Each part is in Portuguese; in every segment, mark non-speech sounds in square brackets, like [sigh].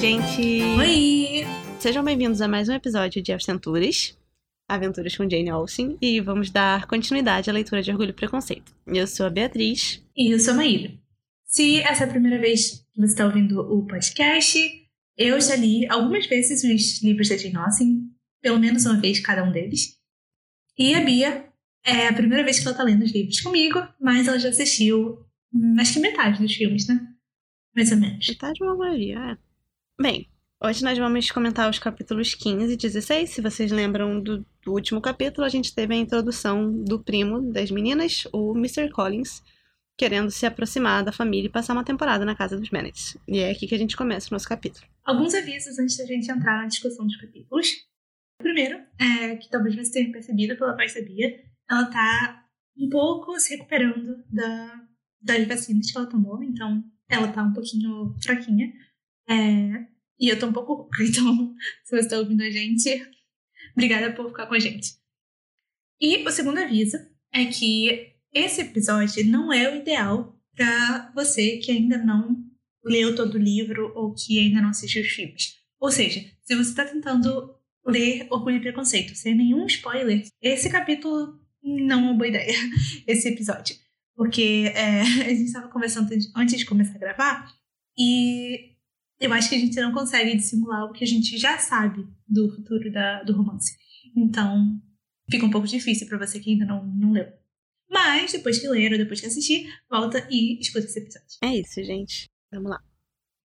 gente! Oi! Sejam bem-vindos a mais um episódio de Aventuras, Aventuras com Jane Austen, e vamos dar continuidade à leitura de Orgulho e Preconceito. Eu sou a Beatriz. E eu sou a Maíra. Se essa é a primeira vez que você está ouvindo o podcast, eu já li algumas vezes os livros da Jane Austen, pelo menos uma vez cada um deles. E a Bia é a primeira vez que ela está lendo os livros comigo, mas ela já assistiu acho que metade dos filmes, né? Mais ou menos. Metade uma maioria, é. Bem, hoje nós vamos comentar os capítulos 15 e 16. Se vocês lembram do, do último capítulo, a gente teve a introdução do primo das meninas, o Mr. Collins, querendo se aproximar da família e passar uma temporada na casa dos Bennets. E é aqui que a gente começa o nosso capítulo. Alguns avisos antes da gente entrar na discussão dos capítulos. O primeiro é que talvez você tenha percebido pela voz da Bia, ela tá um pouco se recuperando da, das vacinas que ela tomou, então ela tá um pouquinho fraquinha. É, e eu tô um pouco rouca, [laughs] então se você tá ouvindo a gente, obrigada por ficar com a gente. E o segundo aviso é que esse episódio não é o ideal para você que ainda não leu todo o livro ou que ainda não assistiu os filmes. Ou seja, se você está tentando ler Orgulho e Preconceito sem nenhum spoiler, esse capítulo não é uma boa ideia, [laughs] esse episódio. Porque é, [laughs] a gente estava conversando antes de começar a gravar e eu acho que a gente não consegue dissimular o que a gente já sabe do futuro da, do romance. Então, fica um pouco difícil para você que ainda não, não leu. Mas, depois que ler ou depois que assistir, volta e escuta esse episódio. É isso, gente. Vamos lá.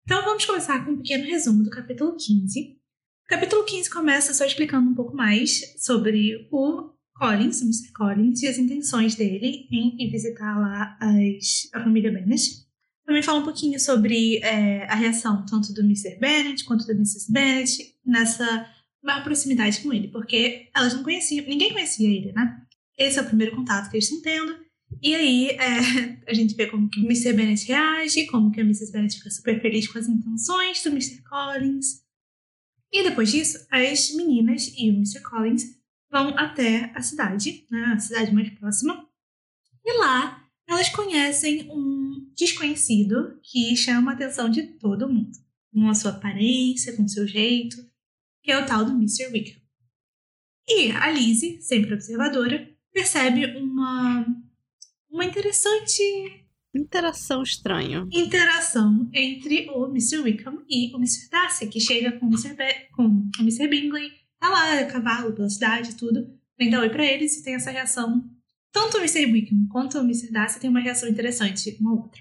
Então, vamos começar com um pequeno resumo do capítulo 15. O capítulo 15 começa só explicando um pouco mais sobre o Collins, o Mr. Collins, e as intenções dele em ir visitar lá as, a família Bennet. Também fala um pouquinho sobre é, a reação tanto do Mr. Bennet quanto da Mrs. Bennet nessa maior proximidade com ele, porque elas não conheciam, ninguém conhecia ele, né? Esse é o primeiro contato que eles estão tendo. E aí é, a gente vê como que o Mr. Bennet reage, como que a Mrs. Bennet fica super feliz com as intenções do Mr. Collins. E depois disso, as meninas e o Mr. Collins vão até a cidade, né, a cidade mais próxima, e lá elas conhecem um desconhecido que chama a atenção de todo mundo, com a sua aparência, com o seu jeito, que é o tal do Mr. Wickham. E a Lizzie, sempre observadora, percebe uma, uma interessante Interação estranha. interação entre o Mr. Wickham e o Mr. Darcy, que chega com o Mr. Be com o Mr. Bingley tá lá, cavalo pela cidade, tudo. Vem dar oi pra eles e tem essa reação. Tanto o Mr. Wickham quanto o Mr. Darcy tem uma reação interessante uma outra.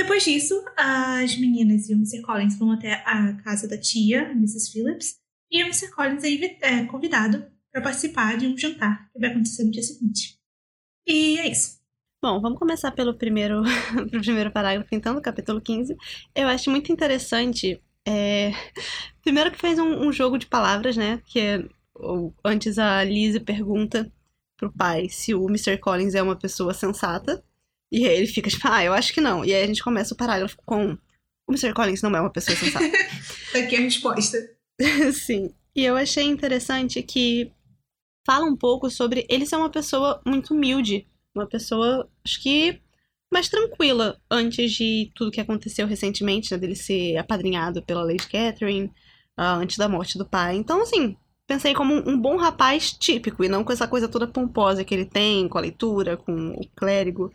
Depois disso, as meninas e o Mr. Collins vão até a casa da tia, Mrs. Phillips, e o Mr. Collins é, é convidado para participar de um jantar que vai acontecer no dia seguinte. E é isso. Bom, vamos começar pelo primeiro, [laughs] pelo primeiro parágrafo, então, do capítulo 15. Eu acho muito interessante é... Primeiro que fez um, um, jogo de palavras, né? Que é, antes a Lizzie pergunta pro pai se o Mr. Collins é uma pessoa sensata. E aí ele fica tipo, ah, eu acho que não. E aí a gente começa o parágrafo com o Mr. Collins não é uma pessoa sensata. [laughs] Aqui é a resposta. [laughs] Sim. E eu achei interessante que fala um pouco sobre ele ser uma pessoa muito humilde. Uma pessoa, acho que mais tranquila antes de tudo que aconteceu recentemente, né, dele ser apadrinhado pela Lady Catherine, uh, antes da morte do pai. Então, assim, pensei como um, um, bom rapaz típico, e não com essa coisa toda pomposa que ele tem, com a leitura, com o clérigo.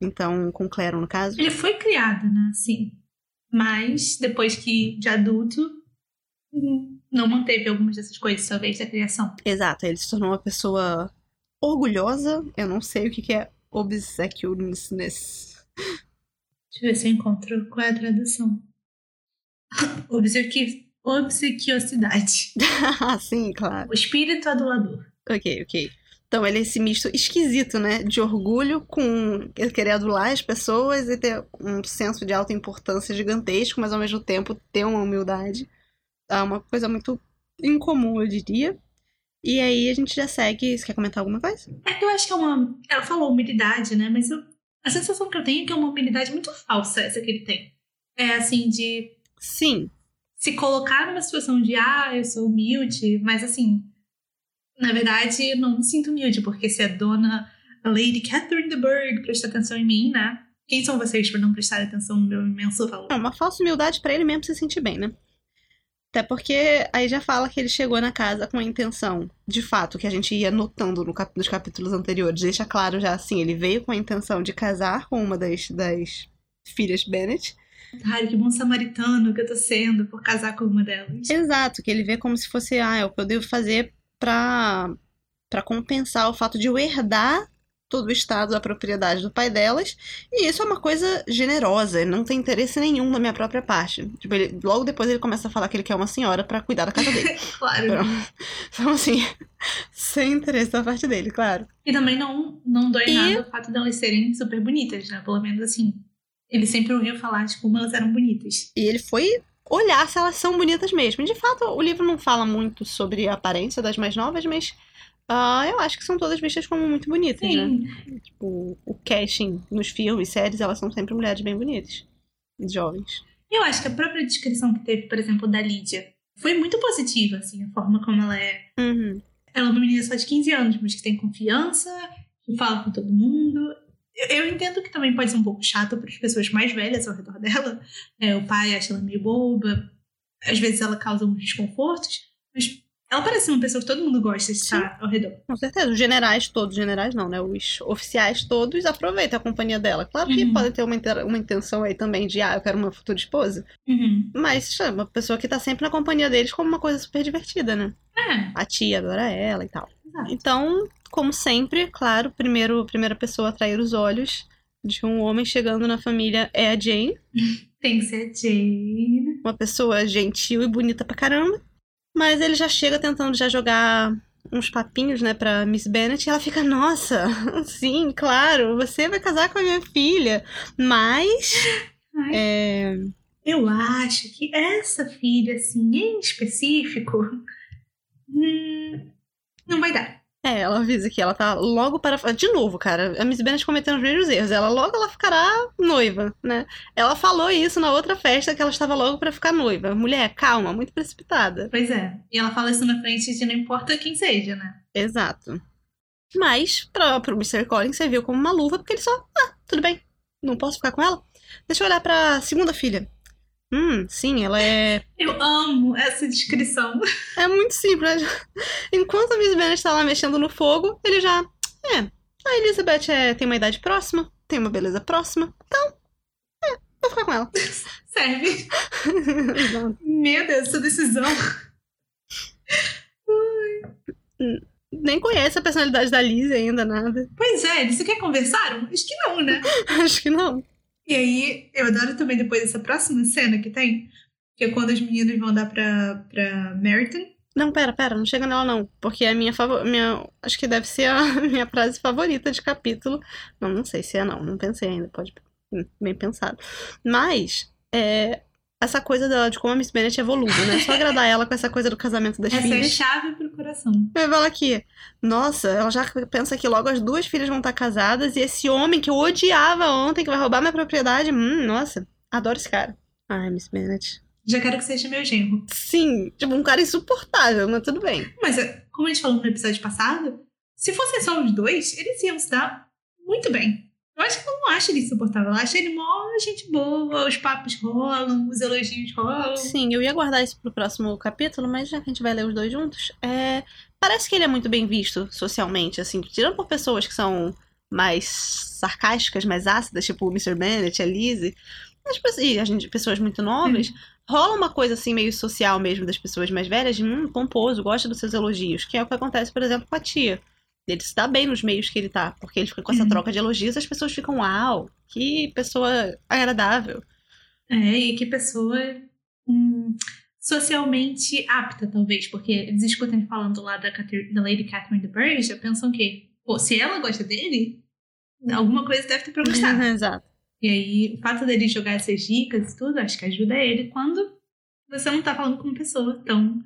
Então, com o clero, no caso. Ele foi criado, né, sim. Mas, depois que de adulto, não manteve algumas dessas coisas, talvez, da criação. Exato, ele se tornou uma pessoa orgulhosa, eu não sei o que, que é obsequiousness. Deixa eu ver se eu encontro qual é a tradução. [laughs] Obsequi... Obsequiosidade. [laughs] Sim, claro. O espírito adulador. Ok, ok. Então ele é esse misto esquisito, né? De orgulho com querer adular as pessoas e ter um senso de alta importância gigantesco, mas ao mesmo tempo ter uma humildade. É uma coisa muito incomum, eu diria. E aí a gente já segue. Você quer comentar alguma coisa? É que eu acho que é uma. Ela falou humildade, né? Mas eu... a sensação que eu tenho é que é uma humildade muito falsa essa que ele tem. É assim, de. Sim. Se colocar numa situação de, ah, eu sou humilde, mas assim. Na verdade, não me sinto humilde, porque se a dona a Lady Catherine de Burgh presta atenção em mim, né? Quem são vocês para não prestar atenção no meu imenso valor? É uma falsa humildade para ele mesmo se sentir bem, né? Até porque aí já fala que ele chegou na casa com a intenção, de fato, que a gente ia notando no cap nos capítulos anteriores. Deixa claro já assim, ele veio com a intenção de casar com uma das, das filhas Bennett. Ai, que bom samaritano que eu tô sendo por casar com uma delas. Exato, que ele vê como se fosse, ah, é o que eu devo fazer pra, pra compensar o fato de eu herdar todo o estado da propriedade do pai delas. E isso é uma coisa generosa, ele não tem interesse nenhum na minha própria parte. Tipo, ele, logo depois ele começa a falar que ele quer uma senhora para cuidar da casa dele. [laughs] claro. Então, assim, [laughs] sem interesse da parte dele, claro. E também não, não dói e... nada o fato delas serem super bonitas, né? Pelo menos assim. Ele sempre ouviu falar de como elas eram bonitas. E ele foi olhar se elas são bonitas mesmo. De fato, o livro não fala muito sobre a aparência das mais novas, mas Uh, eu acho que são todas vistas como muito bonitas, Sim. né? Tipo, o casting nos filmes, séries, elas são sempre mulheres bem bonitas. Jovens. Eu acho que a própria descrição que teve, por exemplo, da Lídia foi muito positiva, assim, a forma como ela é. Uhum. Ela é uma menina só de 15 anos, mas que tem confiança, que fala com todo mundo. Eu, entendo que também pode ser um pouco chato para as pessoas mais velhas ao redor dela. É, o pai acha ela meio boba, às vezes ela causa uns desconfortos, mas ela parece uma pessoa que todo mundo gosta de estar Sim. ao redor. Com certeza. Os generais todos, generais não, né? Os oficiais todos aproveitam a companhia dela. Claro que uhum. podem ter uma, uma intenção aí também de, ah, eu quero uma futura esposa. Uhum. Mas é uma pessoa que tá sempre na companhia deles como uma coisa super divertida, né? É. A tia adora ela e tal. Exato. Então, como sempre, claro, primeiro, primeira pessoa a atrair os olhos de um homem chegando na família é a Jane. [laughs] Tem que ser a Jane. Uma pessoa gentil e bonita pra caramba. Mas ele já chega tentando já jogar uns papinhos, né, pra Miss Bennet, e ela fica, nossa, [laughs] sim, claro, você vai casar com a minha filha, mas... É... Eu acho que essa filha, assim, em específico, hum, não vai dar. É, ela avisa que ela tá logo para. De novo, cara, a Miss Bennet cometendo os mesmos erros. Ela logo ela ficará noiva, né? Ela falou isso na outra festa que ela estava logo para ficar noiva. Mulher, calma, muito precipitada. Pois é. E ela fala isso na frente de não importa quem seja, né? Exato. Mas, pra, pro Mr. Collins, você viu como uma luva, porque ele só. Ah, tudo bem. Não posso ficar com ela? Deixa eu olhar pra segunda filha. Hum, sim, ela é. Eu amo essa descrição. É muito simples. Enquanto a Miss Bennet está lá mexendo no fogo, ele já. É. A Elizabeth é, tem uma idade próxima, tem uma beleza próxima. Então, é, vou ficar com ela. [laughs] Serve. Meu Deus, essa decisão. Nem conhece a personalidade da Liz ainda, nada. Pois é, eles sequer conversaram? Acho que não, né? [laughs] Acho que não. E aí, eu adoro também depois essa próxima cena que tem, que é quando as meninas vão dar pra, pra Meriton. Não, pera, pera, não chega nela não. Porque é a minha favorita. Minha, acho que deve ser a [laughs] minha frase favorita de capítulo. Não, não sei se é não, não pensei ainda, pode. Hum, bem pensado. Mas, é, essa coisa dela de como a Miss Bennet é voludo, né? Só agradar ela com essa coisa do casamento das essa filhas. Essa é a chave pro coração. Eu falo aqui, nossa, ela já pensa que logo as duas filhas vão estar casadas e esse homem que eu odiava ontem, que vai roubar minha propriedade, hum, nossa, adoro esse cara. Ai, Miss Bennet. Já quero que seja meu genro. Sim, tipo, um cara insuportável, mas tudo bem. Mas, como a gente falou no episódio passado, se fossem só os dois, eles iam se dar muito bem. Eu acho que eu não acho ele insuportável. Eu acho ele mó gente boa, os papos rolam, os elogios rolam. Sim, eu ia guardar isso pro próximo capítulo, mas já que a gente vai ler os dois juntos, é... parece que ele é muito bem visto socialmente, assim, tirando por pessoas que são mais sarcásticas, mais ácidas, tipo o Mr. Bennett, a Lizzie, mas, e a gente, pessoas muito novas, rola uma coisa assim meio social mesmo das pessoas mais velhas, de hum, pomposo, gosta dos seus elogios, que é o que acontece, por exemplo, com a tia. Ele se dá bem nos meios que ele tá, porque ele fica com essa uhum. troca de elogios, as pessoas ficam, uau, que pessoa agradável. É, e que pessoa hum, socialmente apta, talvez, porque eles escutam falando lá da, da Lady Catherine de Bourgh, já pensam que, pô, se ela gosta dele, alguma coisa deve ter pra gostar. Exato. E aí, o fato dele jogar essas dicas e tudo, acho que ajuda ele quando você não tá falando com uma pessoa tão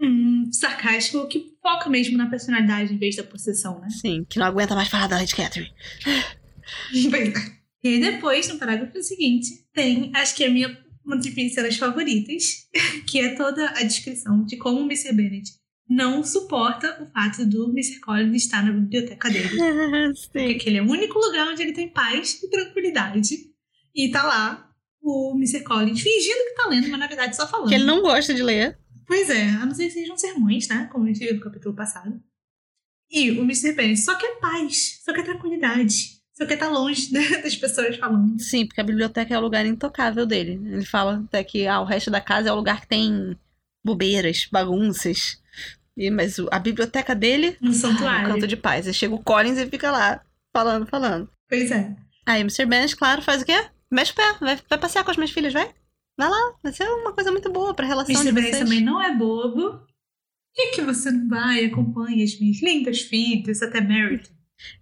hum, sarcástico que foca mesmo na personalidade em vez da possessão, né? Sim, que não aguenta mais falar da Lady Catherine. [laughs] É. e depois, no parágrafo seguinte, tem, acho que é a minha uma das minhas cenas favoritas, [laughs] que é toda a descrição de como o Mr. Bennet não suporta o fato do Mr. Collins estar na biblioteca dele. [laughs] Sim. Porque aquele é o único lugar onde ele tem paz e tranquilidade. E tá lá o Mr. Collins fingindo que tá lendo, mas na verdade só falando. Que ele não gosta de ler. Pois é, a não ser que sejam sermões, né? Como a gente viu no capítulo passado. E o Mr. Bennet só quer paz, só quer tranquilidade. Só quer estar longe [laughs] das pessoas falando. Sim, porque a biblioteca é o lugar intocável dele. Ele fala até que ah, o resto da casa é o lugar que tem bobeiras, bagunças. E, mas a biblioteca dele Um ah, santuário. é um canto de paz. Aí chega o Collins e fica lá falando, falando. Pois é. Aí o Mr. Bennet, claro, faz o quê? Mexe o pé, vai, vai passear com as minhas filhas, vai? Vai lá, vai ser uma coisa muito boa pra relação Mr. de vocês. também não é bobo. Por que, você não vai e acompanha as minhas lindas filhas até Meryton?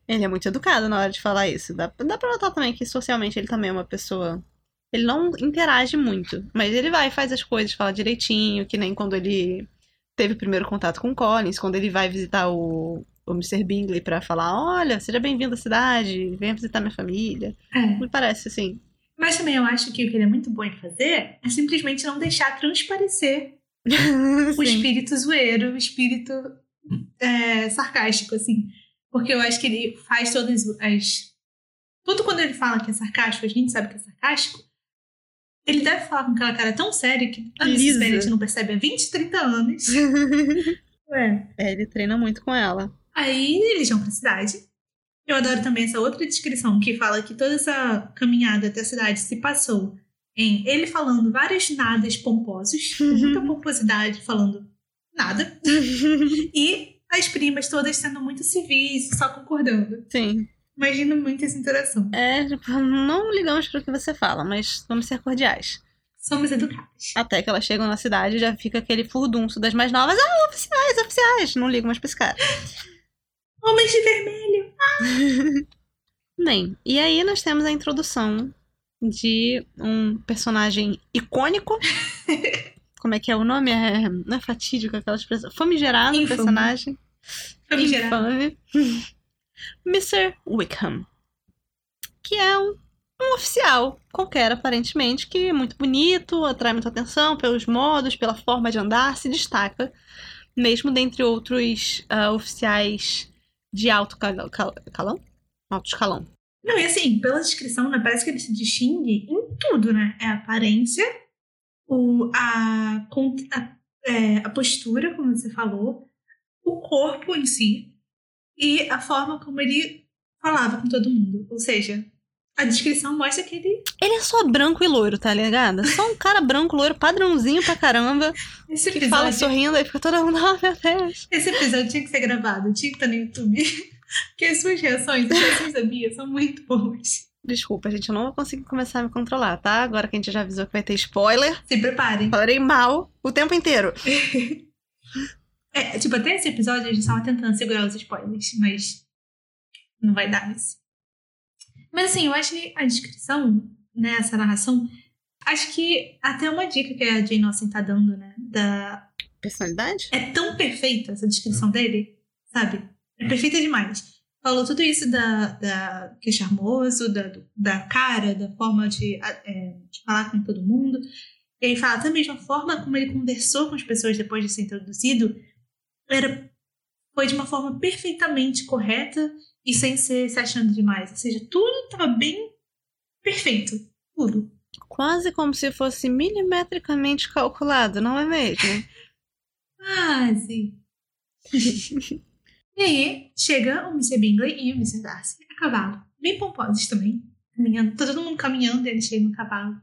Ele é muito educado na hora de falar isso. Dá, dá pra notar também que socialmente ele também é uma pessoa. Ele não interage muito, mas ele vai, faz as coisas, fala direitinho, que nem quando ele teve o primeiro contato com o Collins, quando ele vai visitar o, o Mr. Bingley pra falar: Olha, seja bem-vindo à cidade, venha visitar minha família. É. Me parece assim. Mas também eu acho que o que ele é muito bom em fazer é simplesmente não deixar transparecer [laughs] o espírito zoeiro, o espírito é, sarcástico, assim. Porque eu acho que ele faz todas as. Tudo quando ele fala que é sarcástico, a gente sabe que é sarcástico. Ele deve falar com aquela cara tão séria que a Mrs. Lisa. Bennet não percebe há 20, 30 anos. [laughs] Ué. É, ele treina muito com ela. Aí eles vão pra cidade. Eu adoro também essa outra descrição que fala que toda essa caminhada até a cidade se passou em ele falando vários nadas pomposos, com muita pomposidade, falando nada, [laughs] e as primas todas sendo muito civis, só concordando. Sim. Imagino muito essa interação. É, tipo, não ligamos pro que você fala, mas vamos ser cordiais. Somos educadas. Até que elas chegam na cidade e já fica aquele furdunço das mais novas. Ah, oficiais, oficiais. Não ligo mais pra esse cara. Homens de vermelho! [laughs] Bem, e aí nós temos a introdução de um personagem icônico. [laughs] Como é que é o nome? É, não é fatídico aquela expressão. Famigerado Infame. personagem. Famigerado. Infame. [laughs] Mr. Wickham. Que é um, um oficial qualquer, aparentemente, que é muito bonito, atrai muita atenção pelos modos, pela forma de andar, se destaca, mesmo dentre outros ah, oficiais de alto calão. cal- calão? Alto escalão. Não, e assim, pela descrição, né, parece que ele se distingue em tudo, né? É a aparência, o, a, a, é, a postura, como você falou, o corpo em si e a forma como ele falava com todo mundo. Ou seja, a descrição mostra que ele. Ele é só branco e loiro, tá ligado? Só um cara branco, loiro, padrãozinho pra caramba, Esse que fala sorrindo, aí fica todo mundo, oh meu Deus. esse episódio tinha que ser gravado, tinha que estar no YouTube. [laughs] Porque as suas reações, as reações da Bia são muito boas. Desculpa, gente, eu não vou conseguir começar a me controlar, tá? Agora que a gente já avisou que vai ter spoiler, Se preparem. falarei mal o tempo inteiro. [laughs] É, tipo, até esse episódio a gente tava tentando segurar os spoilers, mas não vai dar isso. Mas assim, eu acho que a descrição, né, essa narração, acho que até uma dica que a Jane Austen tá dando, né, da... Personalidade? É tão perfeita essa descrição dele, sabe? É perfeita demais. Falou tudo isso da, da que é charmoso, da, da cara, da forma de, a- é, de falar com todo mundo. E ele fala da mesma forma como ele conversou com as pessoas depois de ser introduzido, era, foi de uma forma perfeitamente correta e sem ser se achando demais. Ou seja, tudo estava bem perfeito. Tudo. Quase como se fosse milimetricamente calculado, não é mesmo? Quase. [laughs] e aí, chega o Mr. Bingley e o Mr. Darcy a cavalo. Bem pomposos também. Caminhando, tá todo mundo caminhando e ele chega no cavalo.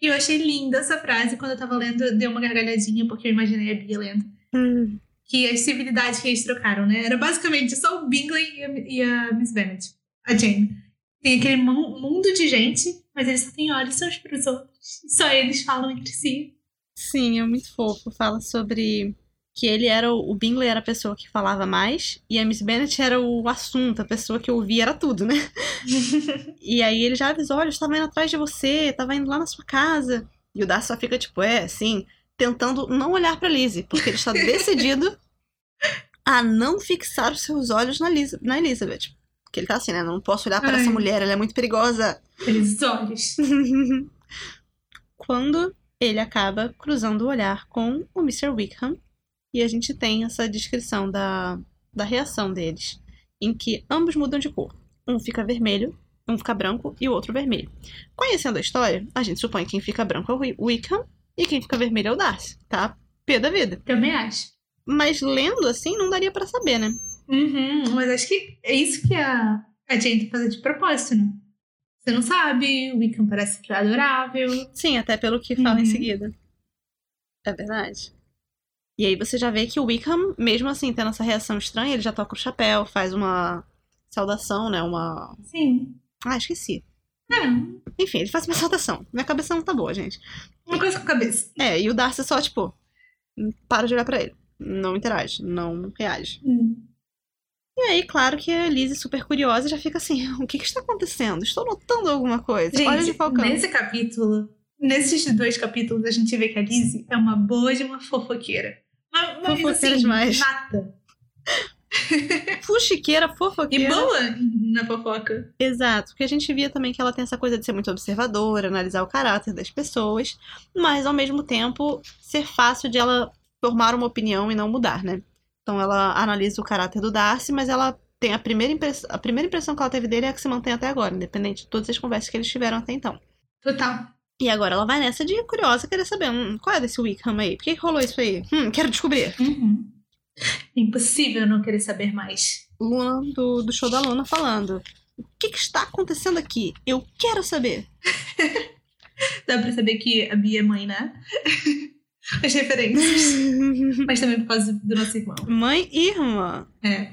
E eu achei linda essa frase quando eu tava lendo, deu uma gargalhadinha, porque eu imaginei a Bia lendo. Hum, Que as civilidades que eles trocaram, né? Era basicamente só o Bingley e a, e a Miss Bennet. A Jane. Tem aquele mu- mundo de gente, mas eles só têm olhos uns pros outros. E só eles falam entre si. Sim, é muito fofo. Fala sobre que ele era o, o Bingley era a pessoa que falava mais e a Miss Bennet era o assunto, a pessoa que ouvia era tudo, né? [laughs] E aí ele já avisou, olha, eu estava indo atrás de você, estava indo lá na sua casa. E o Darcy só fica tipo, é, assim, tentando não olhar pra Lizzie, porque ele está decidido a não fixar os seus olhos na, Liz na Elizabeth. Porque ele tá assim, né? Não posso olhar para essa mulher, ela é muito perigosa. Aqueles olhos. [laughs] Quando ele acaba cruzando o olhar com o Mr. Wickham, e a gente tem essa descrição da, da reação deles, em que ambos mudam de cor. Um fica vermelho Um fica branco e o outro vermelho. Conhecendo a história, a gente supõe que quem fica branco é o Wickham e quem fica vermelho é o Darcy, tá? Pé da vida. Também acho. Mas lendo assim, não daria para saber, né? Uhum, mas acho que é isso que a, a Jane fazendo de propósito, né? Você não sabe, o Wickham parece que é adorável. Sim, até pelo que fala Uhum. em seguida. É verdade. E aí você já vê que o Wickham, mesmo assim, tendo essa reação estranha, ele já toca o chapéu, faz uma saudação, né? Uma. Sim. Ah, esqueci. Não, Enfim, ele faz uma saudação. Minha cabeça não tá boa, gente. Uma coisa com a cabeça. É, e o Darcy só, tipo, para de olhar pra ele. Não interage, não reage. Hum. E aí, claro que a Lizzie, super curiosa, já fica assim: [laughs] o que que está acontecendo? Estou notando alguma coisa. Olha de Gente, Falcão. nesse capítulo, nesses dois capítulos, a gente vê que a Lizzie é uma boa de uma fofoqueira. Uma, uma Fofoqueira assim, demais. nata. [laughs] Fuxiqueira, E fofoqueira. boa na fofoca. Exato, porque a gente via também que ela tem essa coisa de ser muito observadora, analisar o caráter das pessoas, mas ao mesmo tempo ser fácil de ela formar uma opinião e não mudar, né? Então ela analisa o caráter do Darcy, mas ela tem a primeira, impress... a primeira impressão que ela teve dele é a que se mantém até agora, independente de todas as conversas que eles tiveram até então. Total. E agora ela vai nessa de curiosa, querer saber, hum, qual é desse Wickham aí? Por que que rolou isso aí? Hum, quero descobrir. Uhum. Impossível não querer saber mais. Luna, do, do show da Luna, falando. O que, que está acontecendo aqui? Eu quero saber. [laughs] Dá pra saber que a Bia é mãe, né? [laughs] As referências. [laughs] Mas também por causa do nosso irmão. Mãe e irmã. É.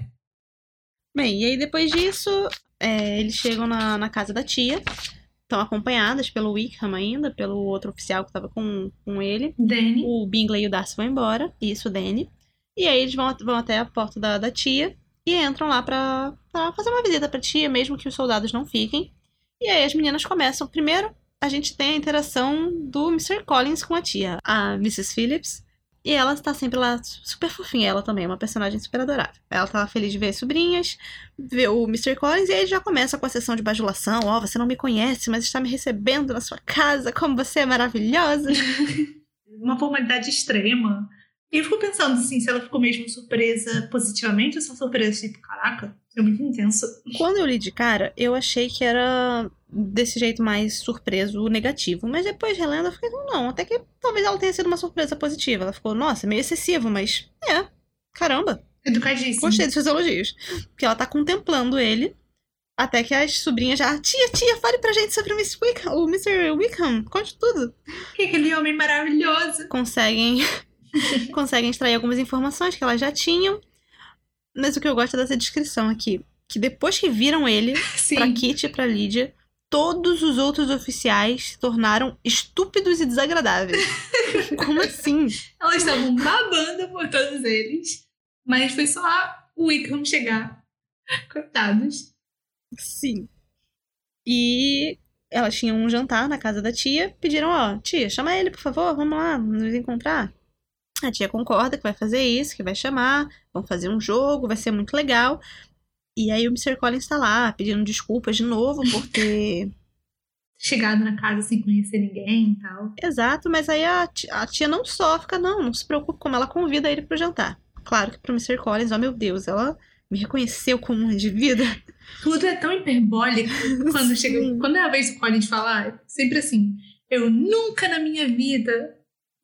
Bem, e aí depois disso, é, eles chegam na, na casa da tia. Estão acompanhadas pelo Wickham ainda, pelo outro oficial que estava com, com ele. Danny. O Bingley e o Darcy vão embora. Isso, o Danny. E aí eles vão, vão até a porta da, da tia e entram lá pra, pra fazer uma visita pra tia, mesmo que os soldados não fiquem. E aí as meninas começam. Primeiro, a gente tem a interação do Mr. Collins com a tia, a Mrs. Phillips. E ela está sempre lá, super fofinha. Ela também é uma personagem super adorável. Ela tá feliz de ver as sobrinhas, ver o Mr. Collins, e aí já começa com a sessão de bajulação. Ó, você não me conhece, mas está me recebendo na sua casa, como você é maravilhosa. [laughs] Uma formalidade extrema. E eu fico pensando, assim, se ela ficou mesmo surpresa positivamente ou só surpresa, tipo, caraca, é muito intenso. Quando eu li de cara, eu achei que era desse jeito mais surpreso, negativo. Mas depois relendo, eu fiquei, não, até que talvez ela tenha sido uma surpresa positiva. Ela ficou, nossa, meio excessivo, mas é, caramba, Educadíssimo. gostei dos seus elogios. Porque ela tá contemplando ele, até que as sobrinhas já, tia, tia, fale pra gente sobre o Mr. Wickham, o Mr. Wickham, conte tudo. Que aquele homem maravilhoso. Conseguem, [laughs] conseguem extrair algumas informações que elas já tinham. Mas o que eu gosto é dessa descrição aqui. Que depois que viram ele, [laughs] Sim. Pra Kitty e pra Lydia, todos os outros oficiais se tornaram estúpidos e desagradáveis. [laughs] Como assim? Elas estavam babando por todos eles. Mas foi só o Wickham chegar. Coitados. Sim. E elas tinham um jantar na casa da tia, pediram, ó, tia, chama ele, por favor, vamos lá, nos encontrar. A tia concorda que vai fazer isso, que vai chamar, vão fazer um jogo, vai ser muito legal. E aí o Mr. Collins tá lá, pedindo desculpas de novo por ter [laughs] Chegado na casa sem conhecer ninguém e tal. Exato, mas aí a tia, a tia não só fica, não, não se preocupe como ela convida ele pro jantar. Claro que pro Mr. Collins, oh meu Deus, ela me reconheceu como um indivíduo. [laughs] Tudo é tão hiperbólico quando chega. Quando é a vez do Collins falar, é sempre assim. Eu nunca na minha vida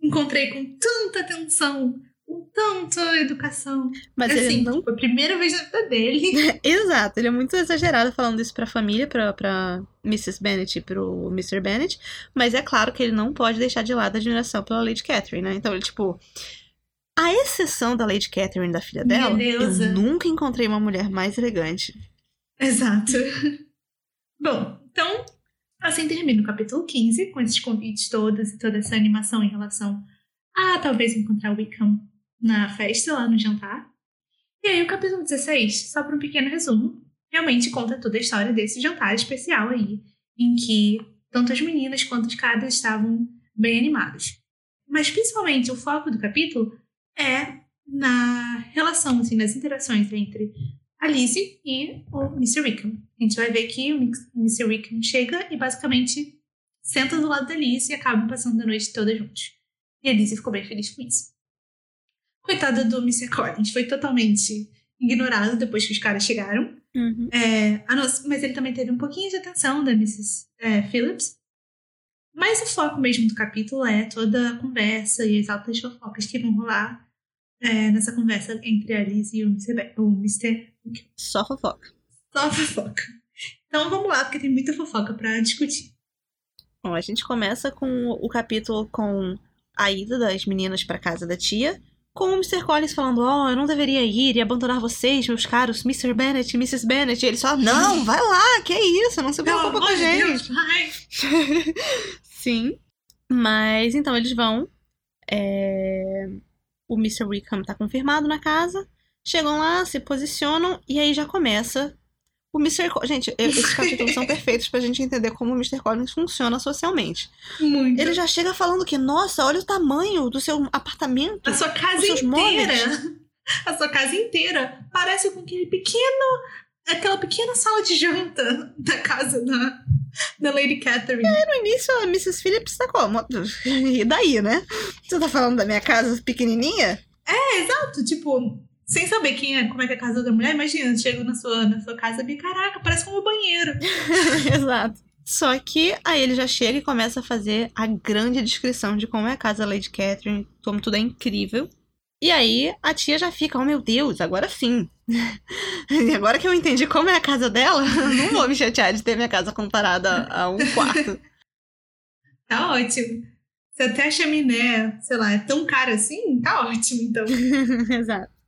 encontrei com tanta atenção, com tanta educação. Mas assim, ele não. foi a primeira vez na vida dele. [laughs] Exato, ele é muito exagerado falando isso pra família, pra, pra Mrs. Bennet e pro Mr. Bennet. Mas é claro que ele não pode deixar de lado a admiração pela Lady Catherine, né? Então ele, tipo. A exceção da Lady Catherine, da filha dela, eu nunca encontrei uma mulher mais elegante. Exato. [laughs] Bom, então, assim termina o capítulo 15, com esses convites todos e toda essa animação em relação a talvez encontrar o Wickham na festa, lá no jantar. E aí o capítulo 16, só para um pequeno resumo, realmente conta toda a história desse jantar especial aí, em que tanto as meninas quanto os caras estavam bem animados. Mas principalmente o foco do capítulo é na relação, assim, nas interações entre a Lizzie e o Mr. Wickham. A gente vai ver que o Mr. Wickham chega e basicamente senta do lado da Lizzie e acabam passando a noite toda juntos. E a Lizzie ficou bem feliz com isso. Coitada do Mr. Collins, foi totalmente ignorado depois que os caras chegaram. Uhum. É, nossa- mas ele também teve um pouquinho de atenção da Mrs. é, Phillips. Mas o foco mesmo do capítulo é toda a conversa e as altas fofocas que vão rolar é, nessa conversa entre a Liz e o Mr. Be- o Mr. Só fofoca. Só fofoca. Então vamos lá, porque tem muita fofoca pra discutir. Bom, a gente começa com o capítulo com a ida das meninas pra casa da tia, com o Mr. Collins falando: Oh, eu não deveria ir e abandonar vocês, meus caros, Mr. Bennet e Mrs. Bennet. E ele só: Não, [laughs] vai lá, que isso, não se preocupa com amor a gente. Deus! [laughs] Sim. Mas então eles vão. é, O Mr. Wickham tá confirmado na casa. Chegam lá, se posicionam e aí já começa. O Mr. Co- Gente, esses capítulos são [laughs] perfeitos pra gente entender como o Mr. Collins funciona socialmente. Muito. Ele já chega falando que, nossa, olha o tamanho do seu apartamento. A sua casa inteira. [laughs] A sua casa inteira parece com aquele pequeno. Aquela pequena sala de janta [laughs] da casa da, da Lady Catherine. No início, a Mrs. Phillips tá como? E daí, né? Você tá falando da minha casa pequenininha? Exato, tipo, sem saber quem é, como é que é a casa da mulher, imagina, chego na sua, na sua casa e caraca, parece como um banheiro. [laughs] Exato. Só que aí ele já chega e começa a fazer a grande descrição de como é a casa da Lady Catherine, como tudo é incrível. E aí a tia já fica, oh meu Deus, agora sim. [laughs] E agora que eu entendi como é a casa dela, [laughs] não vou me chatear de ter minha casa comparada a um quarto. Tá ótimo. Se até a chaminé, sei lá, é tão cara assim, tá ótimo, então. Exato.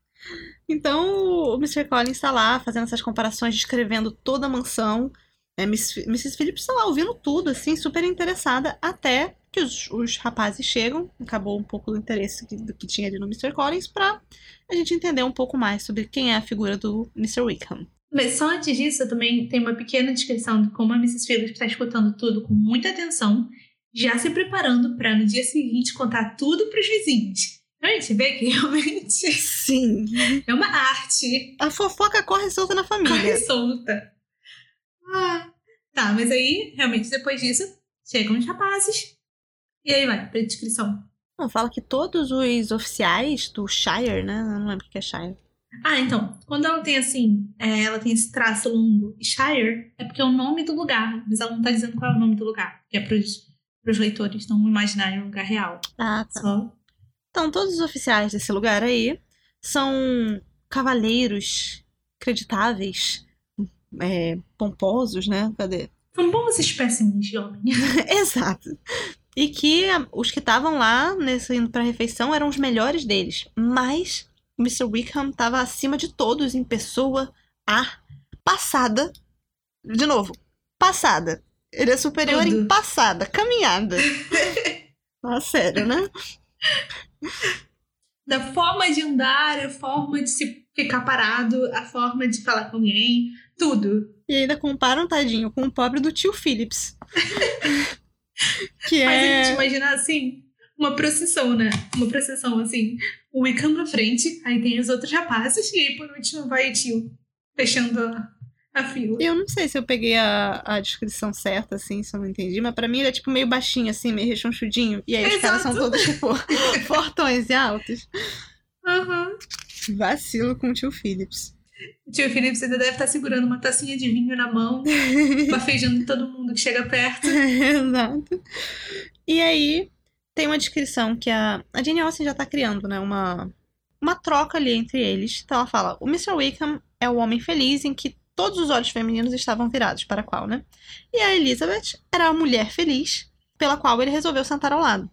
Então o Mr. Collins tá lá fazendo essas comparações, descrevendo toda a mansão. É, Miss, Mrs. Phillips tá lá ouvindo tudo, assim, super interessada, até que os, os rapazes chegam. Acabou um pouco do interesse que, do que tinha ali no Mr. Collins pra a gente entender um pouco mais sobre quem é a figura do Mr. Wickham. Mas só antes disso, eu também tem uma pequena descrição de como a Mrs. Phillips está escutando tudo com muita atenção, já se preparando para no dia seguinte contar tudo para os vizinhos. A gente vê que [laughs] realmente Sim. é uma arte. A fofoca corre solta na família. Corre solta. Ah, tá, mas aí, realmente, depois disso, chegam os rapazes. E aí vai pra descrição. Não, fala que todos os oficiais do Shire, né? Eu não lembro o que é Shire. Ah, então, quando ela tem assim, é, ela tem esse traço longo, Shire, é porque é o nome do lugar, mas ela não tá dizendo qual é o nome do lugar, que é pros, pros leitores não imaginarem o lugar real. Ah, tá. Só. Então, todos os oficiais desse lugar aí são cavaleiros creditáveis, é, pomposos, né? Cadê? São bons espécimes de homem. Exato. E que os que estavam lá nesse indo pra refeição eram os melhores deles. Mas o Mr. Wickham estava acima de todos em pessoa, ar, passada. De novo, passada. Ele é superior em Tudo. passada, caminhada. [laughs] Ah, sério, né? [laughs] Da forma de andar, a forma de se ficar parado, a forma de falar com alguém, tudo. E ainda comparam, tadinho, com o pobre do tio Phillips. [laughs] que Mas a é. gente imagina assim, uma procissão, né? Uma procissão assim, o Wickham na frente, aí tem os outros rapazes, e aí por último vai o tio, fechando a, [laughs] a fila. Eu não sei se eu peguei a, a descrição certa, assim, se eu não entendi, mas pra mim ele é tipo meio baixinho, assim, meio rechonchudinho. E aí os caras são Exato. todos, tipo, [laughs] fortões e altos. Aham. Vacilo com o tio Phillips. O tio Phillips ainda deve estar segurando uma tacinha de vinho na mão, [laughs] bafejando todo mundo que chega perto. Exato. E aí tem uma descrição que a, a Jane Austen já tá criando, né? Uma, uma troca ali entre eles. Então ela fala: o Mr. Wickham é o homem feliz em que todos os olhos femininos estavam virados para qual, né? E a Elizabeth era a mulher feliz pela qual ele resolveu sentar ao lado.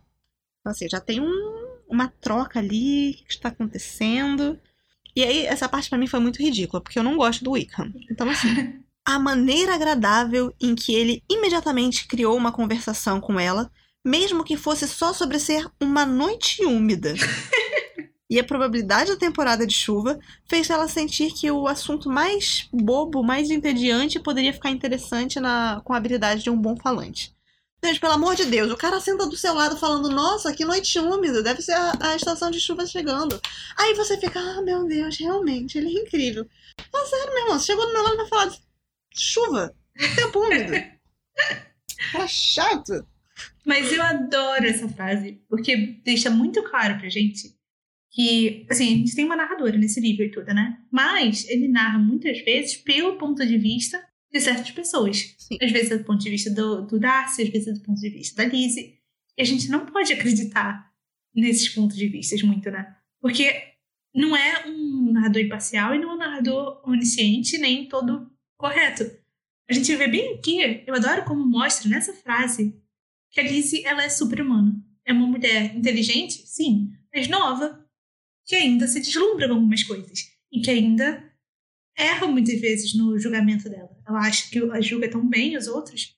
Então, assim, já tem um- uma troca ali, o que está acontecendo. E aí, essa parte pra mim foi muito ridícula, porque eu não gosto do Wickham. Então, assim, [laughs] a maneira agradável em que ele imediatamente criou uma conversação com ela, mesmo que fosse só sobre ser uma noite úmida. [laughs] E a probabilidade da temporada de chuva fez ela sentir que o assunto mais bobo, mais entediante, poderia ficar interessante na, com a habilidade de um bom falante. Gente, pelo amor de Deus, o cara senta do seu lado falando, nossa, que noite úmida, deve ser a, a estação de chuva chegando. Aí você fica, ah, meu Deus, realmente, ele é incrível. Ah, sério, meu irmão, você chegou do meu lado e vai falar de chuva, tempo úmido. Cara [laughs] chato. Mas eu adoro essa frase, porque deixa muito claro pra gente que, assim, a gente tem uma narradora nesse livro e tudo, né? Mas ele narra muitas vezes pelo ponto de vista de certas pessoas. Sim. Às vezes é do ponto de vista do, do Darcy, às vezes é do ponto de vista da Lizzie. E a gente não pode acreditar nesses pontos de vista muito, né? Porque não é um narrador imparcial e não é um narrador onisciente nem todo correto. A gente vê bem aqui, eu adoro como mostra nessa frase que a Lizzie ela é super-humana. É uma mulher inteligente, sim, mas nova, que ainda se deslumbra com algumas coisas e que ainda erra muitas vezes no julgamento dela. Ela acha que ela julga tão bem os outros.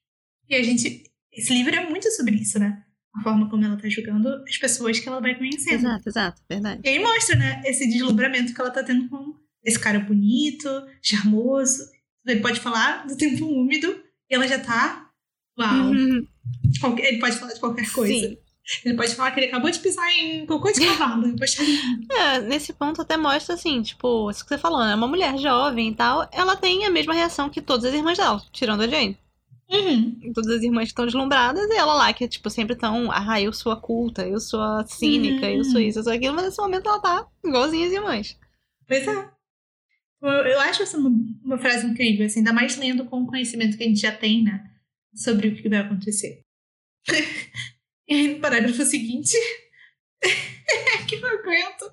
E a gente. Esse livro é muito sobre isso, né? A forma como ela tá julgando as pessoas que ela vai conhecendo. Exato, exato, verdade. E aí mostra, né, esse deslumbramento que ela tá tendo com esse cara bonito, charmoso. Ele pode falar do tempo úmido e ela já tá. Uau! Uhum. Ele pode falar de qualquer coisa. Sim. Ele pode falar que ele acabou de pisar em cocô de cavalo. [laughs] É, nesse ponto até mostra assim, tipo, isso que você falou, né? Uma mulher jovem e tal, ela tem a mesma reação que todas as irmãs dela, tirando a Jane. Uhum. Todas as irmãs estão deslumbradas e ela lá, que, tipo, sempre tão, ah, eu sou a culta, eu sou a cínica, eu sou Uhum. isso, eu sou aquilo, mas nesse momento ela tá igualzinha as irmãs. Pois é. Eu, eu acho essa uma, uma frase incrível, assim, ainda mais lendo com o conhecimento que a gente já tem, né? Sobre o que vai acontecer. [laughs] e aí, no parágrafo seguinte, [laughs] que não aguento,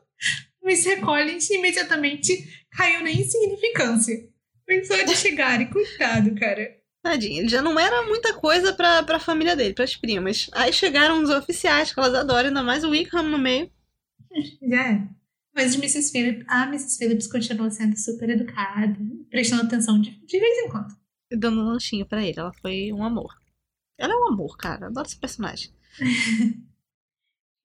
Miss Collins imediatamente caiu na insignificância. Pensou de chegar e cuidado, cara. Tadinho, ele já não era muita coisa pra, pra família dele, pras primas. Aí chegaram os oficiais, que elas adoram, ainda mais o Wickham no meio. Já é. Mas Mrs. Phillips, a Mrs. Phillips continua sendo super educada, prestando atenção de, de vez em quando. e dando um lanchinho pra ele. Ela foi um amor. Ela é um amor, cara. Adoro esse personagem. [laughs]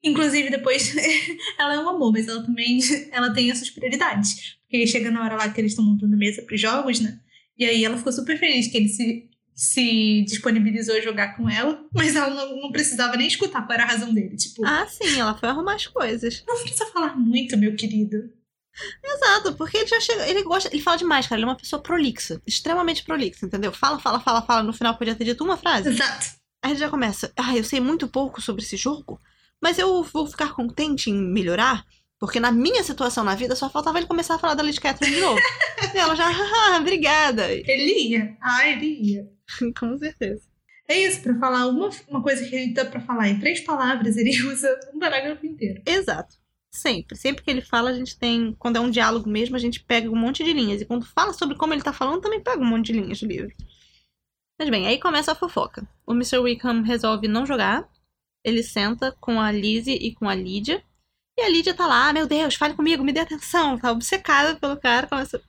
Inclusive, depois, [laughs] ela é um amor, mas ela também ela tem as suas prioridades. Porque chega na hora lá que eles estão montando mesa pros jogos, né? E aí ela ficou super feliz que ele se, se disponibilizou a jogar com ela, mas ela não, não precisava nem escutar qual era a razão dele. Tipo, Ah, sim, ela foi arrumar as coisas. não precisa falar muito, meu querido. Exato, porque ele já chega. Ele gosta. Ele fala demais, cara. Ele é uma pessoa prolixa. Extremamente prolixa, entendeu? Fala, fala, fala, fala. No final podia ter dito uma frase. Exato. Aí ele já começa. Ah, eu sei muito pouco sobre esse jogo, mas eu vou ficar contente em melhorar. Porque na minha situação na vida só faltava ele começar a falar da Lady Catherine de novo. e ela já, ah, obrigada. Ele ia. Ah, ele ia. [laughs] Com certeza. É isso, pra falar uma, uma coisa que ele dá pra falar em três palavras, ele [laughs] usa um parágrafo inteiro. Exato. Sempre. Sempre que ele fala, a gente tem. Quando é um diálogo mesmo, a gente pega um monte de linhas. E quando fala sobre como ele tá falando, também pega um monte de linhas do livro. Mas bem, aí começa a fofoca. O Mr. Wickham resolve não jogar. Ele senta com a Lizzie e com a Lídia. E a Lídia tá lá, ah, meu Deus, fale comigo, me dê atenção. Tá obcecada pelo cara, começa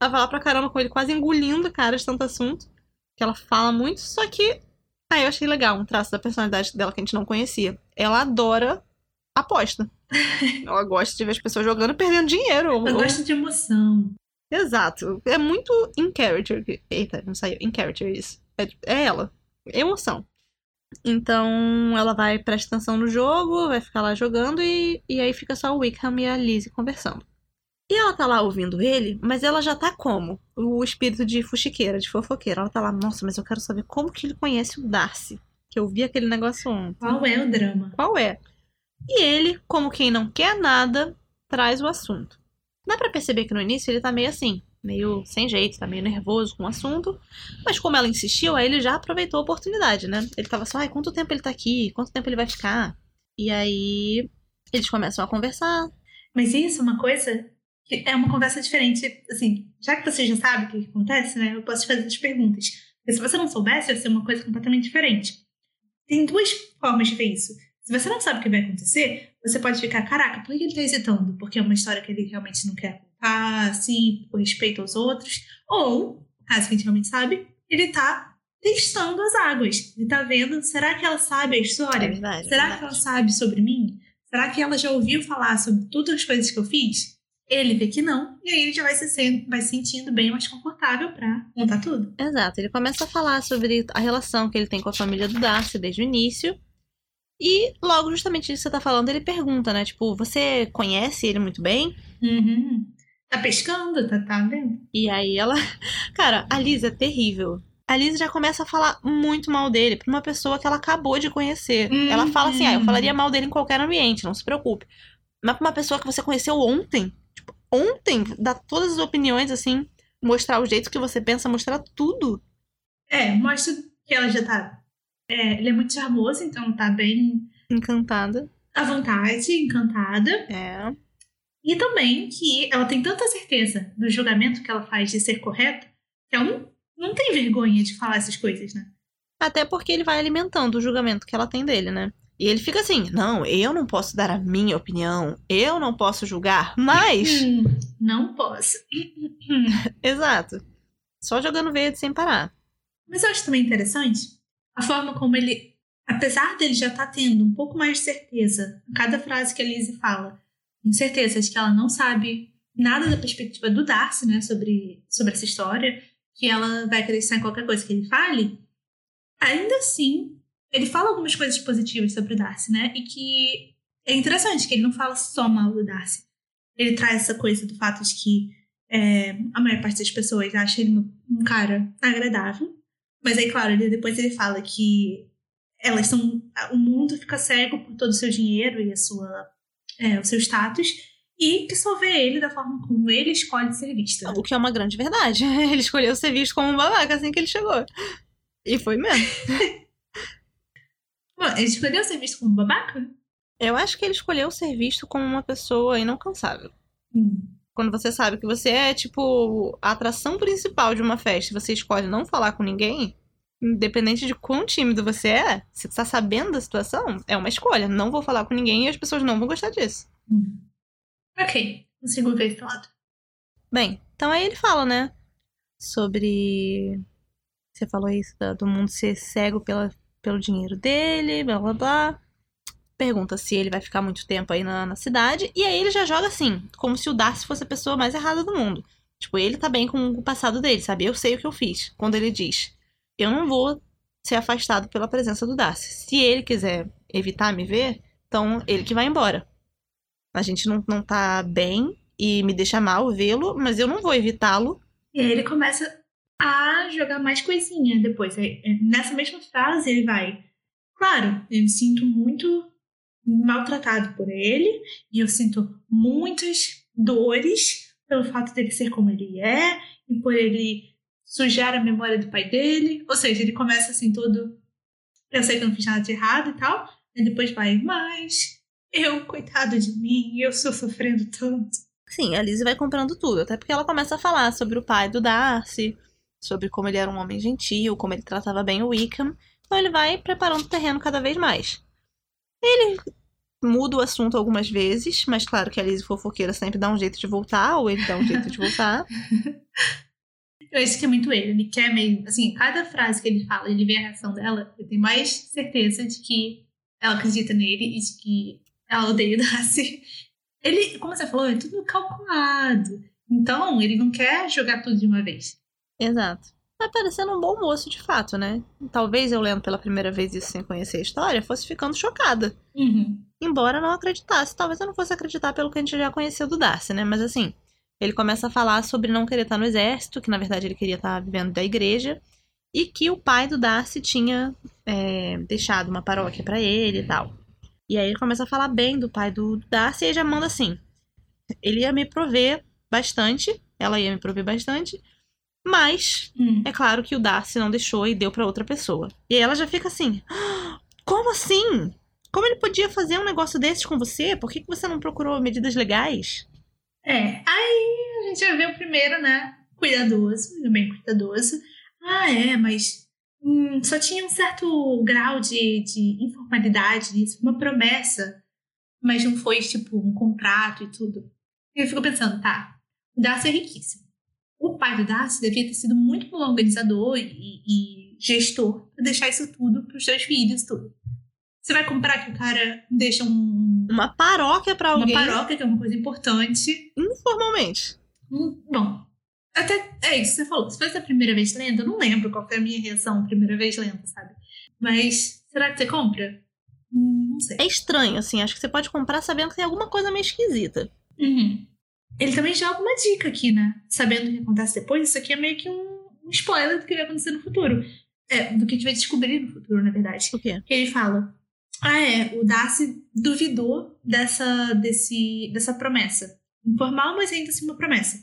a falar pra caramba com ele, quase engolindo o cara de tanto assunto. Que ela fala muito, só que. Aí eu achei legal um traço da personalidade dela que a gente não conhecia. Ela adora aposta. [laughs] Ela gosta de ver as pessoas jogando e perdendo dinheiro. Eu ou- gosto de emoção. Exato. É muito in character. Eita, não saiu. In character isso. É, é ela. Emoção. Então ela vai prestar atenção no jogo, vai ficar lá jogando e, e aí fica só o Wickham e a Lizzie conversando. E ela tá lá ouvindo ele, mas ela já tá como? O espírito de fuxiqueira, de fofoqueira. Ela tá lá, nossa, mas eu quero saber como que ele conhece o Darcy. Que eu vi aquele negócio ontem. Qual é o drama? Qual é? E ele, como quem não quer nada, traz o assunto. Dá pra perceber que no início ele tá meio assim, meio sem jeito, tá meio nervoso com o assunto. Mas como ela insistiu, aí ele já aproveitou a oportunidade, né? Ele tava só, ai, quanto tempo ele tá aqui? Quanto tempo ele vai ficar? E aí eles começam a conversar. Mas isso é uma coisa que é uma conversa diferente. Assim, já que você já sabe o que que acontece, né? Eu posso te fazer as perguntas. Porque se você não soubesse, ia ser uma coisa completamente diferente. Tem duas formas de ver isso. Se você não sabe o que vai acontecer, você pode ficar, caraca, por que ele tá hesitando? Porque é uma história que ele realmente não quer contar, assim, por respeito aos outros. Ou, caso que a gente realmente sabe, ele tá testando as águas. Ele tá vendo, será que ela sabe a história? É verdade. Será é que ela verdade. sabe sobre mim? Será que ela já ouviu falar sobre todas as coisas que eu fiz? Ele vê que não, e aí ele já vai se, sen- vai se sentindo bem mais confortável pra contar tudo. Exato, ele começa a falar sobre a relação que ele tem com a família do Darcy desde o início. E logo, justamente isso que você tá falando, ele pergunta, né? Tipo, você conhece ele muito bem? Uhum. Tá pescando, tá, tá vendo? E aí ela. [laughs] Cara, a Liz é terrível. A Liz já começa a falar muito mal dele pra uma pessoa que ela acabou de conhecer. Uhum. Ela fala assim: ah, eu falaria mal dele em qualquer ambiente, não se preocupe. Mas pra uma pessoa que você conheceu ontem, tipo, ontem, dar todas as opiniões, assim, mostrar o jeito que você pensa, mostrar tudo. É, mostra que ela já tá. É, ele é muito charmoso, então tá bem Encantada. à vontade, encantada. É. E também que ela tem tanta certeza do julgamento que ela faz de ser correto, que ela não, não tem vergonha de falar essas coisas, né? Até porque ele vai alimentando o julgamento que ela tem dele, né? E ele fica assim: não, eu não posso dar a minha opinião, eu não posso julgar, mas. Hum, não posso. [laughs] Exato. Só jogando verde sem parar. Mas eu acho também interessante a forma como ele, apesar dele já estar tendo um pouco mais de certeza cada frase que a Lizzie fala, tenho certeza de que ela não sabe nada da perspectiva do Darcy, né, sobre, sobre essa história, que ela vai acreditar em qualquer coisa que ele fale, ainda assim, ele fala algumas coisas positivas sobre o Darcy, né, e que é interessante que ele não fala só mal do Darcy. Ele traz essa coisa do fato de que é, a maior parte das pessoas acha ele um cara agradável, mas aí, claro, ele, depois ele fala que elas são. O mundo fica cego por todo o seu dinheiro e a sua, é, o seu status, e que só vê ele da forma como ele escolhe ser visto. O que é uma grande verdade. [laughs] Ele escolheu ser visto como um babaca assim que ele chegou. E foi mesmo. [laughs] Bom, ele escolheu ser visto como babaca? Eu acho que ele escolheu ser visto como uma pessoa inalcançável. Hum. Quando você sabe que você é, tipo, a atração principal de uma festa e você escolhe não falar com ninguém, independente de quão tímido você é, se você tá sabendo da situação, é uma escolha. Não vou falar com ninguém e as pessoas não vão gostar disso. Hum. Ok, consigo ver esse lado. Bem, então aí ele fala, né? Sobre. Você falou isso do mundo ser cego pela, pelo dinheiro dele, blá blá blá. Pergunta se ele vai ficar muito tempo aí na, na cidade. E aí ele já joga assim, como se o Darcy fosse a pessoa mais errada do mundo. Tipo, ele tá bem com o passado dele, sabe? Eu sei o que eu fiz. Quando ele diz: Eu não vou ser afastado pela presença do Darcy. Se ele quiser evitar me ver, então ele que vai embora. A gente não, não tá bem e me deixa mal vê-lo, mas eu não vou evitá-lo. E aí ele começa a jogar mais coisinha depois. Nessa mesma frase ele vai. Claro, eu me sinto muito maltratado por ele e eu sinto muitas dores pelo fato dele ser como ele é e por ele sujar a memória do pai dele. Ou seja, ele começa assim todo. Eu sei que eu não fiz nada de errado e tal. E depois vai, mas eu, coitado de mim, eu estou sofrendo tanto. Sim, a Lizzie vai comprando tudo, até porque ela começa a falar sobre o pai do Darcy, sobre como ele era um homem gentil, como ele tratava bem o Wickham. Então ele vai preparando o terreno cada vez mais. Ele muda o assunto algumas vezes, mas claro que a Lizzie fofoqueira sempre dá um jeito de voltar, ou ele dá um jeito de voltar. [laughs] Eu acho que é muito ele. Ele quer meio. Assim, cada frase que ele fala, ele vê a reação dela, ele tem mais certeza de que ela acredita nele e de que ela odeia o Darcy. Ele, como você falou, é tudo calculado. Então, ele não quer jogar tudo de uma vez. Exato. Vai parecendo um bom moço de fato, né? Talvez eu lendo pela primeira vez isso sem conhecer a história, fosse ficando chocada. Uhum. Embora não acreditasse. Talvez eu não fosse acreditar pelo que a gente já conheceu do Darcy, né? Mas assim, ele começa a falar sobre não querer estar no exército, que na verdade ele queria estar vivendo da igreja, e que o pai do Darcy tinha é, deixado uma paróquia pra ele e tal. E aí ele começa a falar bem do pai do Darcy e já manda assim: ele ia me prover bastante, ela ia me prover bastante, mas Hum. é claro que o Darcy não deixou e deu pra outra pessoa. E aí ela já fica assim: "Ah, como assim? Como ele podia fazer um negócio desses com você? Por que, que você não procurou medidas legais? É. Aí a gente vai ver o primeiro, né? Cuidadoso, bem cuidadoso. Ah, é, mas hum, só tinha um certo grau de, de informalidade nisso, uma promessa, mas não foi tipo um contrato e tudo. E eu fico pensando, tá, o Darcy é riquíssimo. O pai do Darcy devia ter sido muito bom organizador e, e gestor pra deixar isso tudo pros seus filhos, tudo. Você vai comprar que o cara deixa um, Uma paróquia pra uma alguém paróquia, que é uma coisa importante, informalmente. Hum, Bom, até é isso que você falou. Se fosse a primeira vez lendo, eu não lembro qual foi a minha reação a primeira vez lendo, sabe? Mas será que você compra? Hum, não sei. É estranho, assim. Acho que você pode comprar sabendo que tem alguma coisa meio esquisita. Uhum. Ele também joga uma dica aqui, né? Sabendo o que acontece depois, isso aqui é meio que um, um spoiler do que vai acontecer no futuro. É, do que a gente vai descobrir no futuro, na verdade. O quê? Que ele fala: Ah, é. O Darcy duvidou dessa, desse, dessa promessa. Informal, mas ainda assim uma promessa.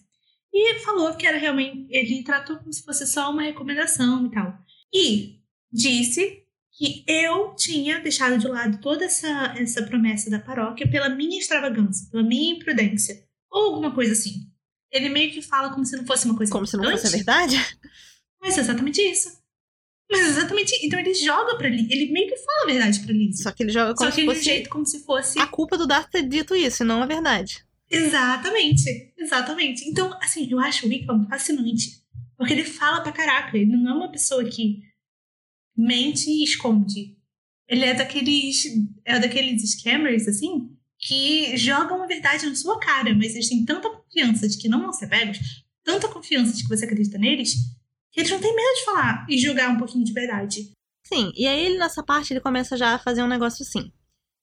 E falou que era realmente. Ele tratou como se fosse só uma recomendação e tal. E disse que eu tinha deixado de lado toda essa, essa promessa da paróquia pela minha extravagância, pela minha imprudência. Ou alguma coisa assim. Ele meio que fala como se não fosse uma coisa Como se não fosse a verdade? Mas é exatamente isso. Mas é exatamente. Então ele joga pra Liz. Ele meio que fala a verdade pra Liz. Só que ele joga como Só que se de um fosse jeito como se fosse. a culpa do Darth ter dito isso, e não a verdade. Exatamente. Exatamente. Então, assim, eu acho o Wickham fascinante. Porque ele fala pra caraca. Ele não é uma pessoa que mente e esconde. Ele é daqueles. É daqueles scammers, assim, que jogam a verdade na sua cara, mas eles têm tanta confiança de que não vão ser pegos, tanta confiança de que você acredita neles, que eles não têm medo de falar e jogar um pouquinho de verdade. Sim, e aí ele nessa parte ele começa já a fazer um negócio assim.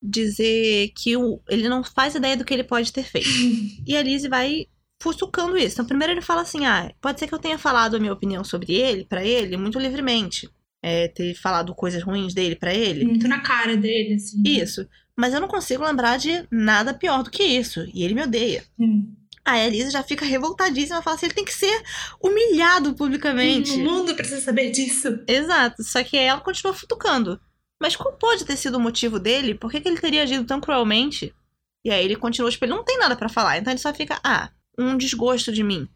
Dizer que o, ele não faz ideia do que ele pode ter feito. [laughs] E a Lizzie vai fuçucando isso. Então, primeiro ele fala assim: ah, pode ser que eu tenha falado a minha opinião sobre ele, pra ele, muito livremente. É, ter falado coisas ruins dele pra ele. Muito na cara dele, assim. Isso. Mas eu não consigo lembrar de nada pior do que isso. E ele me odeia. Hum. Aí a Lizzie já fica revoltadíssima, fala assim: ele tem que ser humilhado publicamente. O mundo precisa saber disso. Exato, só que ela continua futucando. Mas qual pode ter sido o motivo dele? Por que, que ele teria agido tão cruelmente? E aí ele continua, tipo, ele não tem nada pra falar. Então ele só fica, ah, um desgosto de mim.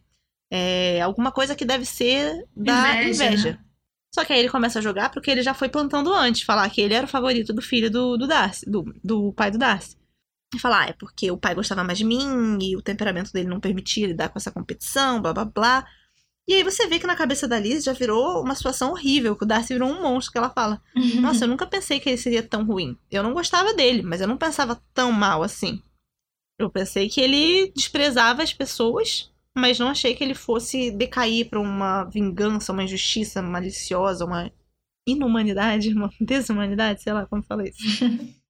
É, alguma coisa que deve ser da Inveja, inveja. Só que aí ele começa a jogar porque ele já foi plantando antes, falar que ele era o favorito do filho do, do Darcy, do, do pai do Darcy. E falar, ah, é porque o pai gostava mais de mim e o temperamento dele não permitia lidar com essa competição, blá blá blá. E aí você vê que na cabeça da Liz já virou uma situação horrível, que o Darcy virou um monstro, que ela fala, [laughs] nossa, eu nunca pensei que ele seria tão ruim. Eu não gostava dele, mas eu não pensava tão mal assim. Eu pensei que ele desprezava as pessoas, mas não achei que ele fosse decair pra uma vingança, uma injustiça maliciosa, uma inumanidade, [laughs] uma desumanidade, sei lá como fala isso. [laughs]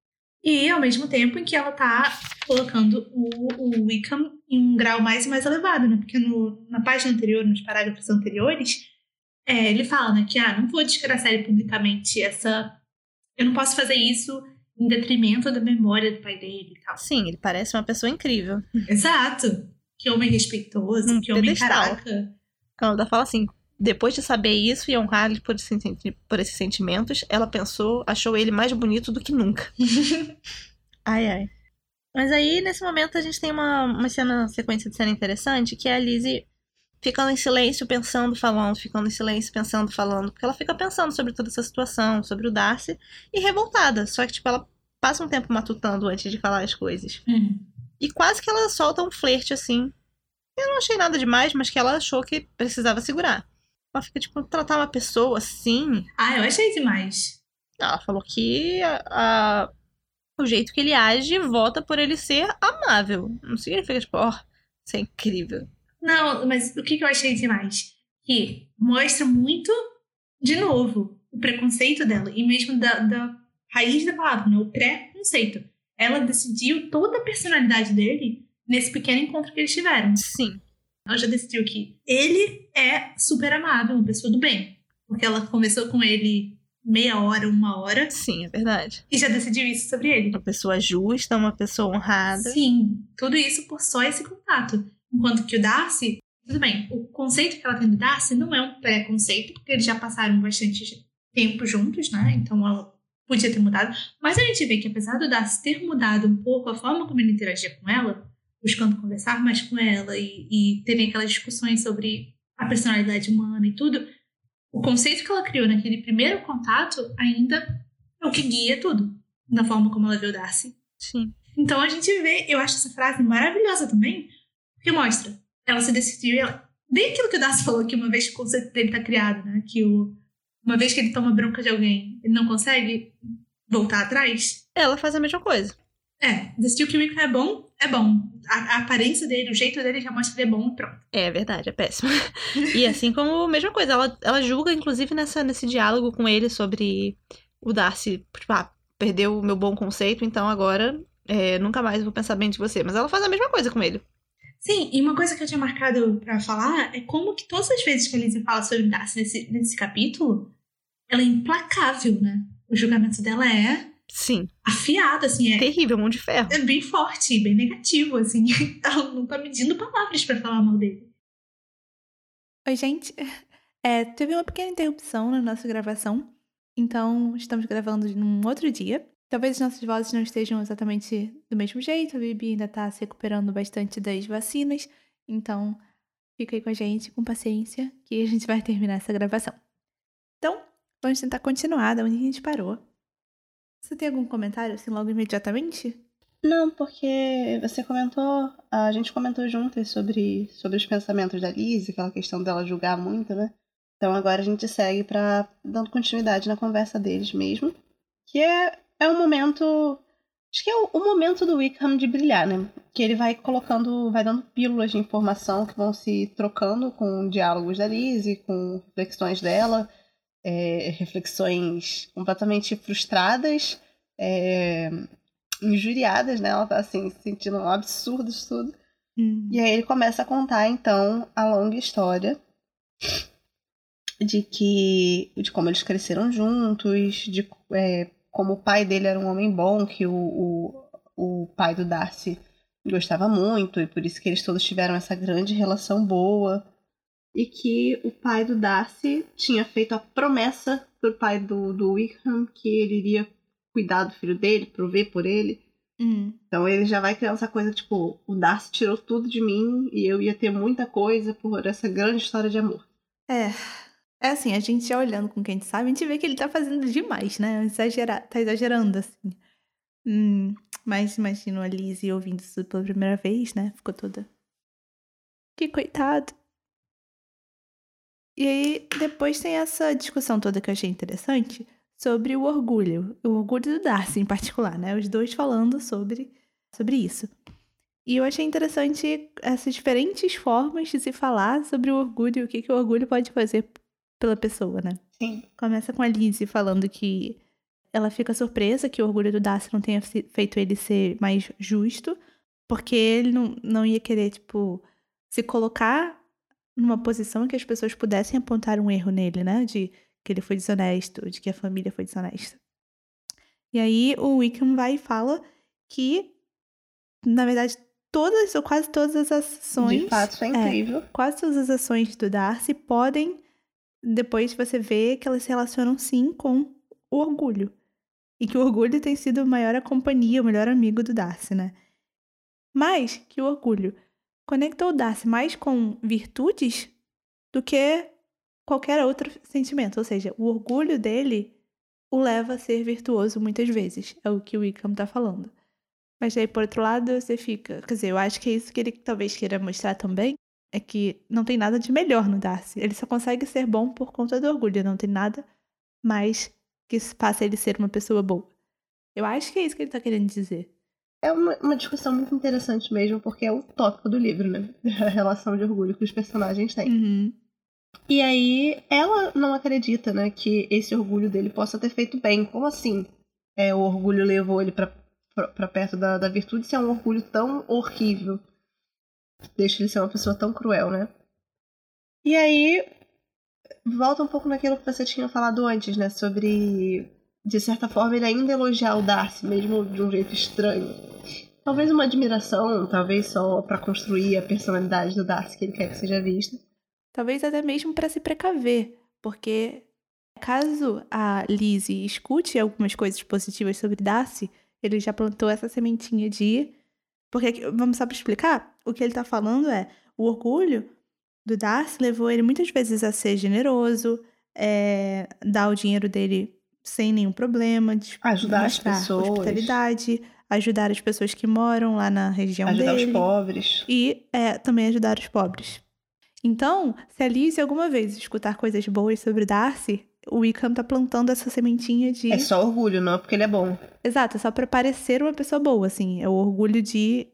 E ao mesmo tempo em que ela tá colocando o, o Wickham em um grau mais e mais elevado, né? Porque no, na página anterior, nos parágrafos anteriores, é, ele fala, né, que ah, não vou desgraçar ele publicamente, essa. Eu não posso fazer isso em detrimento da memória do pai dele e tal. Sim, ele parece uma pessoa incrível. Exato. Que homem respeitoso, Um que homem pedestal. caraca. Ela fala assim, depois de saber isso e honrar ele por, por esses sentimentos, ela pensou, achou ele mais bonito do que nunca. [laughs] Ai, ai. Mas aí, nesse momento, a gente tem uma, uma cena, uma sequência de cena interessante, que é a Lizzie ficando em silêncio, pensando, falando, ficando em silêncio, pensando, falando, porque ela fica pensando sobre toda essa situação, sobre o Darcy, e revoltada. Só que, tipo, ela passa um tempo matutando antes de falar as coisas. Hum. E quase que ela solta um flerte, assim. Eu não achei nada demais, mas que ela achou que precisava segurar. Ela fica, tipo, tratar uma pessoa assim. Ah, eu achei demais. Ela falou que a- a- o jeito que ele age vota por ele ser amável. Não significa, tipo, ó, isso é incrível. Não, mas o que, que eu achei demais? Que mostra muito, de novo, o preconceito dela. E mesmo da, da raiz da palavra, né? O pré-conceito. Ela decidiu toda a personalidade dele nesse pequeno encontro que eles tiveram. Sim. Ela já decidiu que ele é super amável, uma pessoa do bem. Porque ela começou com ele meia hora, uma hora, Sim, é verdade. e já decidiu isso sobre ele. Uma pessoa justa, uma pessoa honrada. Sim, tudo isso por só esse contato. Enquanto que o Darcy, tudo bem, o conceito que ela tem do Darcy não é um pré-conceito, porque eles já passaram bastante tempo juntos, né? Então ela podia ter mudado. Mas a gente vê que apesar do Darcy ter mudado um pouco a forma como ele interagia com ela, buscando conversar mais com ela e, e terem aquelas discussões sobre a personalidade humana e tudo, o conceito que ela criou naquele primeiro contato ainda é o que guia tudo, na forma como ela vê o Darcy. Sim. Então a gente vê, eu acho essa frase maravilhosa também, porque mostra, ela se decidiu, ela, bem aquilo que o Darcy falou, que uma vez que o conceito dele tá criado, né, que o, uma vez que ele toma bronca de alguém, ele não consegue voltar atrás. Ela faz a mesma coisa. É, decidiu que o Rico é bom, é bom. A, a aparência dele, o jeito dele já mostra que ele é bom e pronto. É verdade, é péssimo. e assim como a mesma coisa, ela, ela julga, inclusive, nessa, nesse diálogo com ele sobre o Darcy, tipo, ah, perdeu o meu bom conceito, então agora é, nunca mais vou pensar bem de você. Mas ela faz a mesma coisa com ele. Sim, e uma coisa que eu tinha marcado pra falar é como que todas as vezes que a Lizzie fala sobre Darcy nesse, nesse capítulo, ela é implacável, né? O julgamento dela é Sim. afiada, assim, é, Terrível, mão de ferro. é bem forte, bem negativo, assim. [laughs] Ela não tá medindo palavras pra falar mal dele. Oi, gente. É, teve uma pequena interrupção na nossa gravação, então estamos gravando num outro dia. Talvez as nossas vozes não estejam exatamente do mesmo jeito, a Bibi ainda tá se recuperando bastante das vacinas, então fica aí com a gente, com paciência, que a gente vai terminar essa gravação. Então, vamos tentar continuar da onde a gente parou. Você tem algum comentário, assim, logo imediatamente? Não, porque você comentou, a gente comentou juntas sobre, sobre os pensamentos da Liz, aquela questão dela julgar muito, né? Então agora a gente segue para dando continuidade na conversa deles mesmo, que é, é um momento, acho que é o, o momento do Wickham de brilhar, né? Que ele vai colocando, vai dando pílulas de informação que vão se trocando com diálogos da Liz, com reflexões dela, é, reflexões completamente frustradas, é, injuriadas, né? Ela tá assim, se sentindo um absurdo isso tudo. Hum. E aí ele começa a contar, então, a longa história de que. de como eles cresceram juntos, de é, como o pai dele era um homem bom, que o, o, o pai do Darcy gostava muito, e por isso que eles todos tiveram essa grande relação boa. E que o pai do Darcy tinha feito a promessa pro pai do, do Wickham que ele iria cuidar do filho dele, prover por ele. Hum. Então ele já vai criando essa coisa, tipo, o Darcy tirou tudo de mim e eu ia ter muita coisa por essa grande história de amor. É. É assim, a gente já olhando com quem a gente sabe, a gente vê que ele tá fazendo demais, né? Exagera... Tá exagerando, assim. Hum, mas imagino a Lizzie ouvindo isso pela primeira vez, né? Ficou toda. Que coitado. E aí, depois tem essa discussão toda que eu achei interessante sobre o orgulho. O orgulho do Darcy, em particular, né? Os dois falando sobre, sobre isso. E eu achei interessante essas diferentes formas de se falar sobre o orgulho e o que, que o orgulho pode fazer pela pessoa, né? Sim. Começa com a Lizzie falando que ela fica surpresa que o orgulho do Darcy não tenha fe- feito ele ser mais justo, porque ele não, não ia querer, tipo, se colocar numa posição em que as pessoas pudessem apontar um erro nele, né? De que ele foi desonesto, de que a família foi desonesta. E aí o Wickham vai e fala que, na verdade, todas ou quase todas as ações. De fato, isso é incrível. quase todas as ações do Darcy podem depois você vê que elas se relacionam sim com o orgulho. E que o orgulho tem sido a maior companhia, o melhor amigo do Darcy, né? Mas que o orgulho conectou o Darcy mais com virtudes do que qualquer outro sentimento. Ou seja, o orgulho dele o leva a ser virtuoso muitas vezes. É o que o Wickham tá falando. Mas aí, por outro lado, você fica. Quer dizer, eu acho que é isso que ele talvez queira mostrar também. É que não tem nada de melhor no Darcy. Ele só consegue ser bom por conta do orgulho. Não tem nada mais que faça ele ser uma pessoa boa. Eu acho que é isso que ele tá querendo dizer. É uma, uma discussão muito interessante mesmo, porque é o tópico do livro, né? A relação de orgulho que os personagens têm. Uhum. E aí, ela não acredita, né, que esse orgulho dele possa ter feito bem. Como assim? É, o orgulho levou ele pra perto da, da virtude se é um orgulho tão horrível. Deixa ele ser uma pessoa tão cruel, né? E aí, volta um pouco naquilo que você tinha falado antes, né? Sobre, de certa forma, ele ainda elogiar o Darcy, mesmo de um jeito estranho. Talvez uma admiração, talvez só pra construir a personalidade do Darcy que ele quer que seja vista. Talvez até mesmo para se precaver, porque caso a Lizzie escute algumas coisas positivas sobre Darcy, ele já plantou essa sementinha de. Porque, vamos só para explicar? O que ele tá falando é: o orgulho do Darcy levou ele muitas vezes a ser generoso, é, dar o dinheiro dele sem nenhum problema, de Ajudar as pessoas. hospitalidade, ajudar as pessoas que moram lá na região Ajudar dele os pobres. e é, também ajudar os pobres. Então, se a Lizzie alguma vez escutar coisas boas sobre Darcy, o Wickham tá plantando essa sementinha de. É só orgulho, não é porque ele é bom. Exato, é só pra parecer uma pessoa boa, assim. É o orgulho de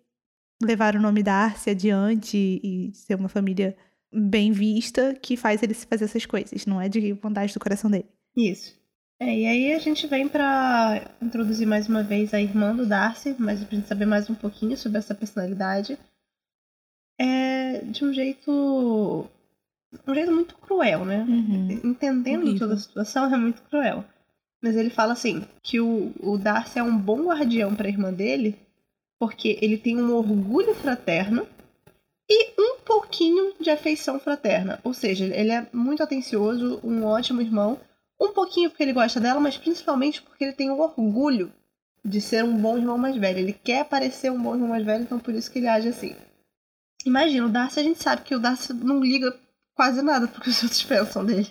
levar o nome Darcy adiante e ser uma família bem vista que faz ele fazer essas coisas. Não é de vontade do coração dele. Isso. É, e aí a gente vem pra introduzir mais uma vez a irmã do Darcy, mas pra gente saber mais um pouquinho sobre essa personalidade. É de um jeito. Um jeito muito cruel, né? Uhum. Entendendo Horrível. toda a situação é muito cruel. Mas ele fala assim, que o, o Darcy é um bom guardião para a irmã dele, porque ele tem um orgulho fraterno e um pouquinho de afeição fraterna. Ou seja, ele é muito atencioso, um ótimo irmão, um pouquinho porque ele gosta dela, mas principalmente porque ele tem o orgulho de ser um bom irmão mais velho. Ele quer parecer um bom irmão mais velho, então por isso que ele age assim. Imagina, o Darcy, a gente sabe que o Darcy não liga quase nada porque os [laughs] outros pensam dele.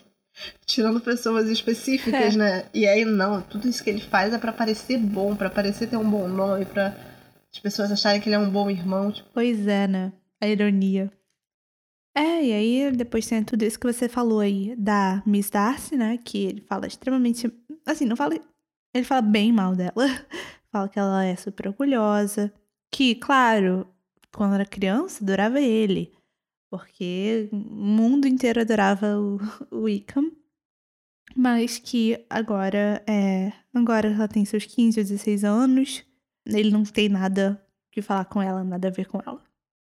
Tirando pessoas específicas, é. né? E aí, não, tudo isso que ele faz é para parecer bom, para parecer ter um bom nome, para as pessoas acharem que ele é um bom irmão. Tipo... Pois é, né? A ironia. É, e aí depois tem tudo isso que você falou aí da Miss Darcy, né? Que ele fala extremamente. Assim, não fala. Ele fala bem mal dela. [laughs] fala que ela é super orgulhosa. Que, claro, quando era criança, adorava ele. Porque o mundo inteiro adorava o, [laughs] o Wickham. Mas que agora é. Agora ela tem seus 15 ou 16 anos. Ele não tem nada que falar com ela, nada a ver com ela.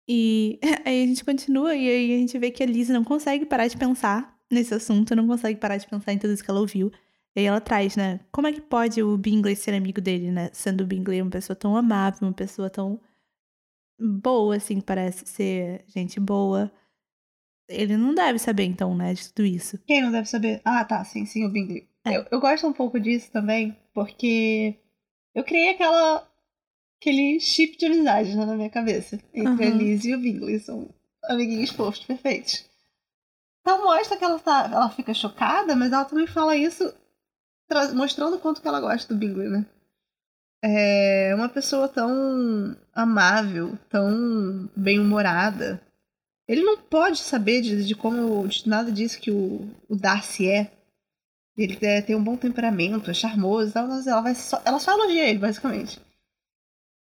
E [laughs] aí a gente continua e aí a gente vê que a Liz não consegue parar de pensar nesse assunto, não consegue parar de pensar em tudo isso que ela ouviu. E aí ela traz, né? Como é que pode o Bingley ser amigo dele, né? Sendo o Bingley uma pessoa tão amável, uma pessoa tão boa, assim, parece ser gente boa. Ele não deve saber, então, né, de tudo isso. Quem não deve saber? Ah, tá, sim, sim, o Bingley. É. Eu, eu gosto um pouco disso também, porque eu criei aquela aquele chip de amizade né, na minha cabeça. Entre uhum. a Liz e o Bingley. São amiguinhos fofos, perfeitos. Então mostra que ela, tá, ela fica chocada, mas ela também fala isso mostrando o quanto que ela gosta do Bingley, né? É uma pessoa tão amável, tão bem-humorada. Ele não pode saber de, de como, de nada disso que o, o Darcy é. Ele é, tem um bom temperamento, é charmoso, ela, ela, vai só, ela só elogia ele, basicamente.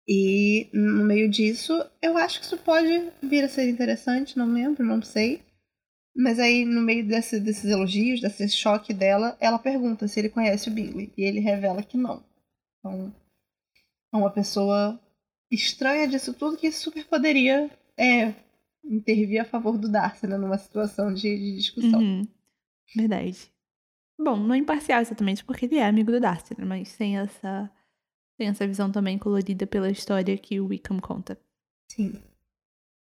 E no meio disso, eu acho que isso pode vir a ser interessante, não lembro, não sei. Mas aí, no meio desse, desses elogios, desse choque dela, ela pergunta se ele conhece o Bingley. E ele revela que não. Então, é uma pessoa estranha disso tudo que super poderia é, intervir a favor do Darcy, né, numa situação de, de discussão. Uhum. Verdade. Bom, não é imparcial exatamente porque ele é amigo do Darcy, né, mas sem essa tem essa visão também colorida pela história que o Wickham conta. Sim.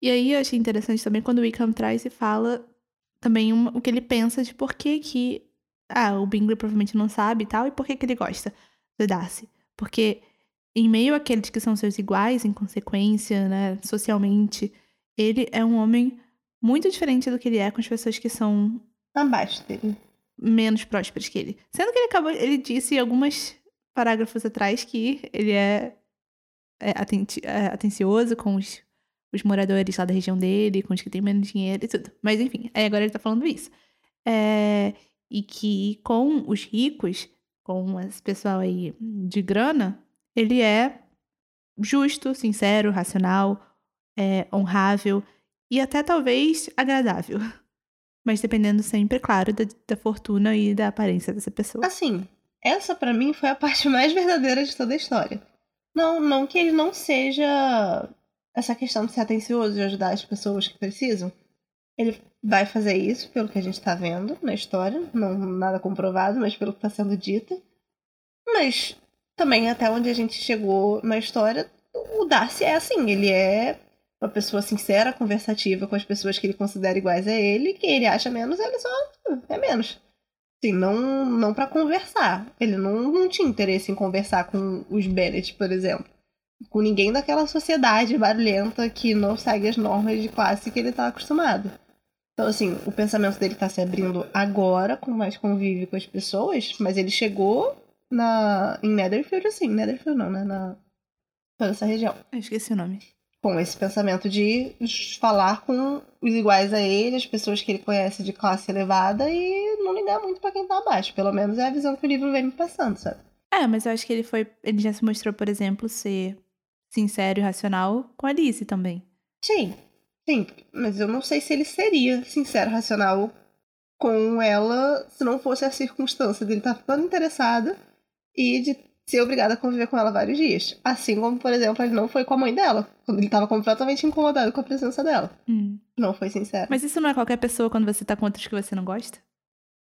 E aí eu achei interessante também quando o Wickham traz e fala também uma, o que ele pensa de por que que... Ah, o Bingley provavelmente não sabe e tal, e por que que ele gosta do Darcy. Porque em meio àqueles que são seus iguais, em consequência, né, socialmente, ele é um homem muito diferente do que ele é com as pessoas que são... Abaixo dele. Menos prósperas que ele. Sendo que ele acabou... Ele disse algumas parágrafos atrás que ele é, é, é atencioso com os, os, moradores lá da região dele, com os que têm menos dinheiro e tudo. Mas enfim, aí agora ele tá falando isso. É, e que com os ricos, com esse pessoal aí de grana, ele é justo, sincero, racional, é, honrável e até talvez agradável. [laughs] Mas dependendo sempre, claro, da, da fortuna e da aparência dessa pessoa. Assim, essa para mim foi a [laughs] parte mais verdadeira de toda a história. Não, não que ele não seja essa questão de ser atencioso e ajudar as pessoas que precisam. Ele vai fazer isso, pelo que a gente tá vendo na história. Não nada comprovado, mas pelo que está sendo dito. Mas também até onde a gente chegou na história, o Darcy é assim, ele é uma pessoa sincera, conversativa com as pessoas que ele considera iguais a ele, quem ele acha menos, ele só é menos. Sim, não, não para conversar. Ele não, não tinha interesse em conversar com os Bennett, por exemplo. Com ninguém daquela sociedade barulhenta que não segue as normas de classe que ele tá acostumado. Então, assim, o pensamento dele tá se abrindo agora, com mais convívio com as pessoas, mas ele chegou na em Netherfield, assim, Netherfield não, né? Na, toda essa região. Eu esqueci o nome com esse pensamento de falar com os iguais a ele, as pessoas que ele conhece de classe elevada e não ligar muito para quem tá abaixo. Pelo menos é a visão que o livro vem me passando, sabe? É, mas eu acho que ele foi. Ele já se mostrou, por exemplo, ser sincero e racional com a Alice também. Sim, sim. Mas eu não sei se ele seria sincero e racional com ela se não fosse a circunstância dele estar tá ficando interessado e de ser obrigado a conviver com ela vários dias. Assim como, por exemplo, ele não foi com a mãe dela, quando ele estava completamente incomodado com a presença dela. Hum. Não foi sincero. Mas isso não é qualquer pessoa quando você tá com outros que você não gosta?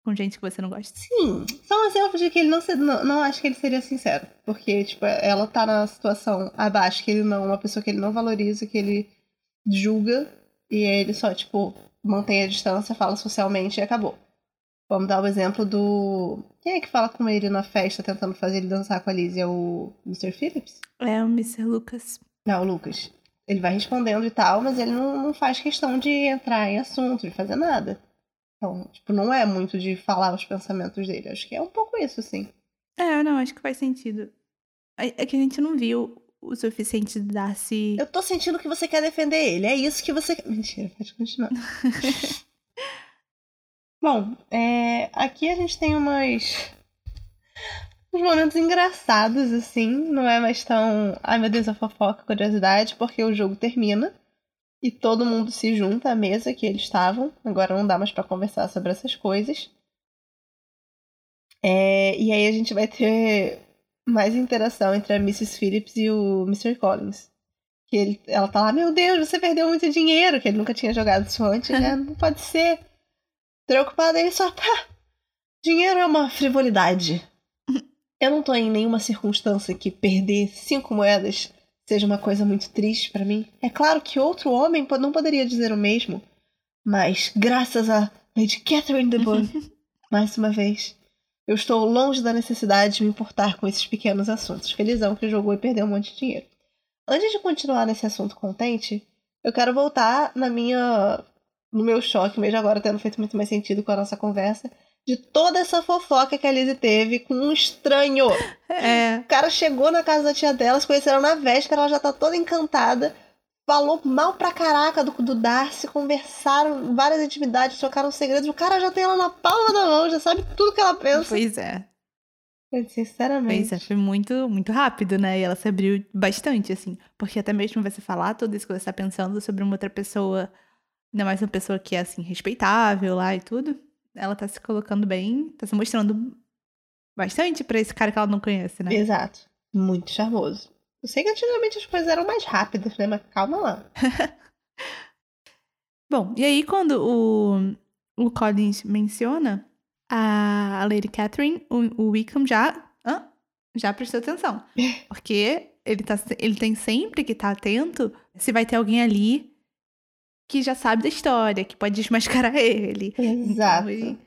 com gente que você não gosta. Sim, são exemplos de que ele não, se, não, não acha que ele seria sincero. Porque, tipo, ela tá na situação abaixo, que ele não, uma pessoa que ele não valoriza, que ele julga, e ele só, tipo, mantém a distância, fala socialmente e acabou. Vamos dar o exemplo do. Quem é que fala com ele na festa tentando fazer ele dançar com a Liz? É o Mr. Phillips? É o Mr. Lucas. Não, o Lucas. Ele vai respondendo e tal, mas ele não, não faz questão de entrar em assunto, de fazer nada. Então, tipo, não é muito de falar os pensamentos dele. Acho que é um pouco isso, sim. É, não, acho que faz sentido. É é que a gente não viu o suficiente de Darcy. Eu tô sentindo que você quer defender ele. É isso que você. Mentira, pode continuar. [laughs] Bom, é, aqui a gente tem umas. uns momentos engraçados, assim. Não é mais tão. Ai meu Deus, a fofoca, curiosidade, porque o jogo termina e todo mundo se junta à mesa que eles estavam. Agora não dá mais pra conversar sobre essas coisas. É, e aí a gente vai ter mais interação entre a Mrs. Phillips e o Mr. Collins. Que ele, ela tá lá, meu Deus, você perdeu muito dinheiro, que ele nunca tinha jogado isso antes, né? [laughs] Não pode ser. Preocupado, ele só tá. Dinheiro é uma frivolidade. [laughs] Eu não tô em nenhuma circunstância que perder cinco moedas seja uma coisa muito triste pra mim. É claro que outro homem não poderia dizer o mesmo, mas graças a Lady Catherine de Bourgh, [laughs] mais uma vez, eu estou longe da necessidade de me importar com esses pequenos assuntos. Felizão que jogou e perdeu um monte de dinheiro. Antes de continuar nesse assunto contente, eu quero voltar na minha no meu choque, mesmo agora tendo feito muito mais sentido com a nossa conversa, de toda essa fofoca que a Lizzie teve com um estranho. É. O cara chegou na casa da tia dela, se conheceram na véspera, ela já tá toda encantada. Falou mal pra caraca do, do Darcy, conversaram várias intimidades, trocaram segredos. O cara já tem ela na palma da mão, já sabe tudo que ela pensa. Pois é. Sinceramente. Pois é, foi muito, muito rápido, né? E ela se abriu bastante, assim. Porque até mesmo você falar tudo isso que você tá pensando sobre uma outra pessoa, ainda mais uma pessoa que é, assim, respeitável lá e tudo, ela tá se colocando bem, tá se mostrando bastante pra esse cara que ela não conhece, né? Exato. Muito charmoso. Eu sei que antigamente as coisas eram mais rápidas, né? Mas calma lá. [laughs] Bom, e aí quando o, o Collins menciona a, a Lady Catherine, o, o Wickham já, hã? já prestou atenção. Porque ele, tá, ele tem sempre que estar atento se vai ter alguém ali que já sabe da história, que pode desmascarar [laughs] ele. Exato. Então,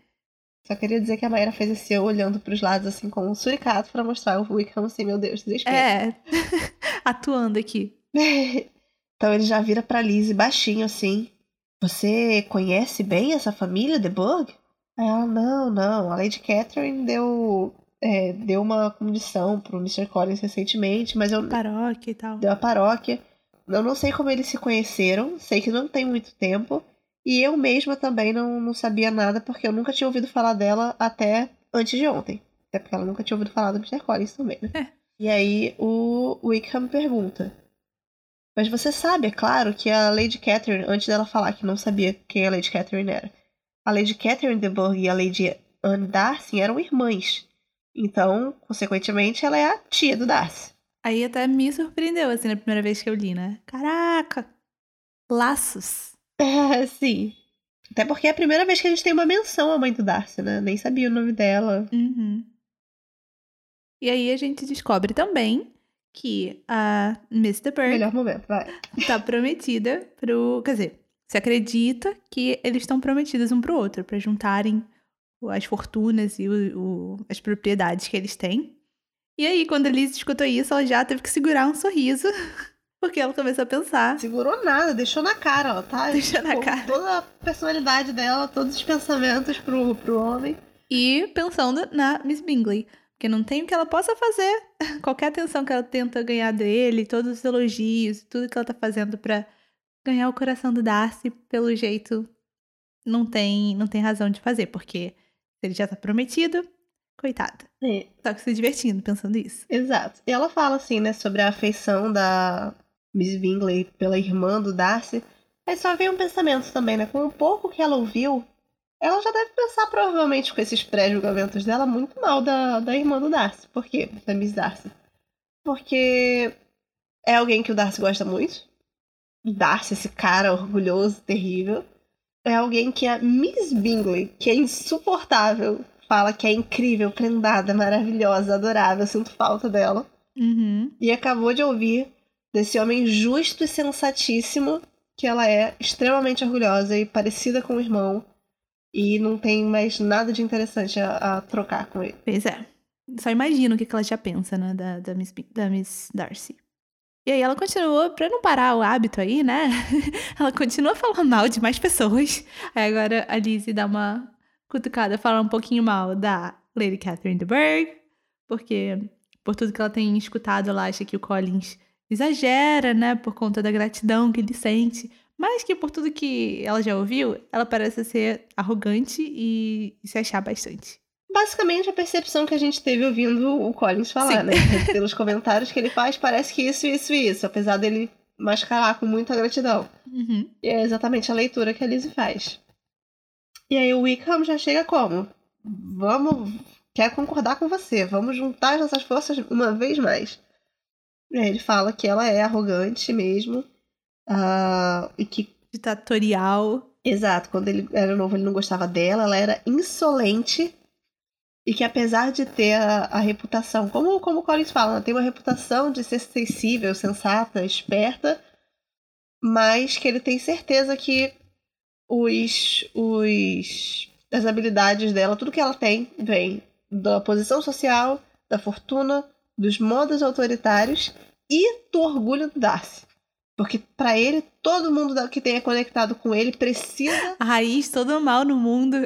Só queria dizer que a Maíra fez esse eu olhando pros lados, assim, com um suricato pra mostrar o Wickham, assim, meu Deus, desespero. É, [laughs] atuando aqui. [laughs] então ele já vira pra Lizzie baixinho, assim. Você conhece bem essa família, The Bug? Aí ela, não, não. A Lady Catherine deu, é, deu uma condição pro Mr. Collins recentemente, mas eu, Paróquia e tal. deu a paróquia. Eu não sei como eles se conheceram, sei que não tem muito tempo. E eu mesma também não, não sabia nada, porque eu nunca tinha ouvido falar dela até antes de ontem. Até porque ela nunca tinha ouvido falar do Mr. Collins também, né? É. E aí o Wickham pergunta. Mas você sabe, é claro, que a Lady Catherine, antes dela falar que não sabia quem a Lady Catherine era, a Lady Catherine de Bourgh e a Lady Anne Darcy eram irmãs. Então, consequentemente, ela é a tia do Darcy. Aí até me surpreendeu, assim, na primeira vez que eu li, né? Caraca! Laços. [laughs] É, sim. Até porque é a primeira vez que a gente tem uma menção à mãe do Darcy, né? Nem sabia o nome dela. Uhum. E aí a gente descobre também que a Mr. Burke Melhor momento, vai. [laughs] tá prometida pro. Quer dizer, se acredita que eles estão prometidos um pro outro, pra juntarem as fortunas e o- o- as propriedades que eles têm. E aí, quando a Liz escutou isso, ela já teve que segurar um sorriso, [laughs] porque ela começou a pensar. Segurou nada, deixou na cara, ó, tá? Deixou na Tipo, cara. Toda a personalidade dela, todos os pensamentos pro, pro homem. E pensando na Miss Bingley. Porque não tem o que ela possa fazer. [laughs] Qualquer atenção que ela tenta ganhar dele, todos os elogios, tudo que ela tá fazendo pra ganhar o coração do Darcy, pelo jeito, não tem, não tem razão de fazer. Porque se ele já tá prometido, coitada. É, Só que se divertindo pensando isso. exato. E ela fala assim, né, sobre a afeição da Miss Bingley pela irmã do Darcy. Aí só vem um pensamento também, né? Com o pouco que ela ouviu, ela já deve pensar, provavelmente, com esses pré-julgamentos dela, muito mal da, da irmã do Darcy. Por quê? Da Miss Darcy. Porque é alguém que o Darcy gosta muito. Darcy, esse cara orgulhoso, terrível. é alguém que a Miss Bingley, que é insuportável, fala que é incrível, prendada, maravilhosa, adorável, sinto falta dela. Uhum. E acabou de ouvir desse homem justo e sensatíssimo que ela é extremamente orgulhosa e parecida com o irmão e não tem mais nada de interessante a, a trocar com ele. Pois é. Só imagino o que que ela já pensa, né, da, da, Miss, da Miss Darcy. E aí ela continuou, pra não parar o hábito aí, né? [laughs] ela continua falando mal de mais pessoas. Aí agora a Lizzie dá uma cutucada, fala um pouquinho mal da Lady Catherine de Bourgh, porque por tudo que ela tem escutado, ela acha que o Collins exagera, né, por conta da gratidão que ele sente. Mas que por tudo que ela já ouviu, ela parece ser arrogante e, e se achar bastante. Basicamente, a percepção que a gente teve ouvindo o Collins falar, Sim. né? [laughs] Pelos comentários que ele faz, parece que isso, isso e isso, apesar dele mascarar com muita gratidão. Uhum. E é exatamente a leitura que a Lizzie faz. E aí o Wickham já chega como? Vamos. Quer concordar com você, vamos juntar as nossas forças uma vez mais. E aí ele fala que ela é arrogante mesmo. ah, e que, Ditatorial. exato, quando ele era novo ele não gostava dela, ela era insolente. E que apesar de ter a, a reputação, como, como o Collins fala, ela tem uma reputação de ser sensível, sensata, esperta, mas que ele tem certeza que os, os as habilidades dela, tudo que ela tem, vem da posição social, da fortuna, dos modos autoritários e do orgulho do Darcy. Porque pra ele, todo mundo que tenha conectado com ele precisa. A raiz todo mal no mundo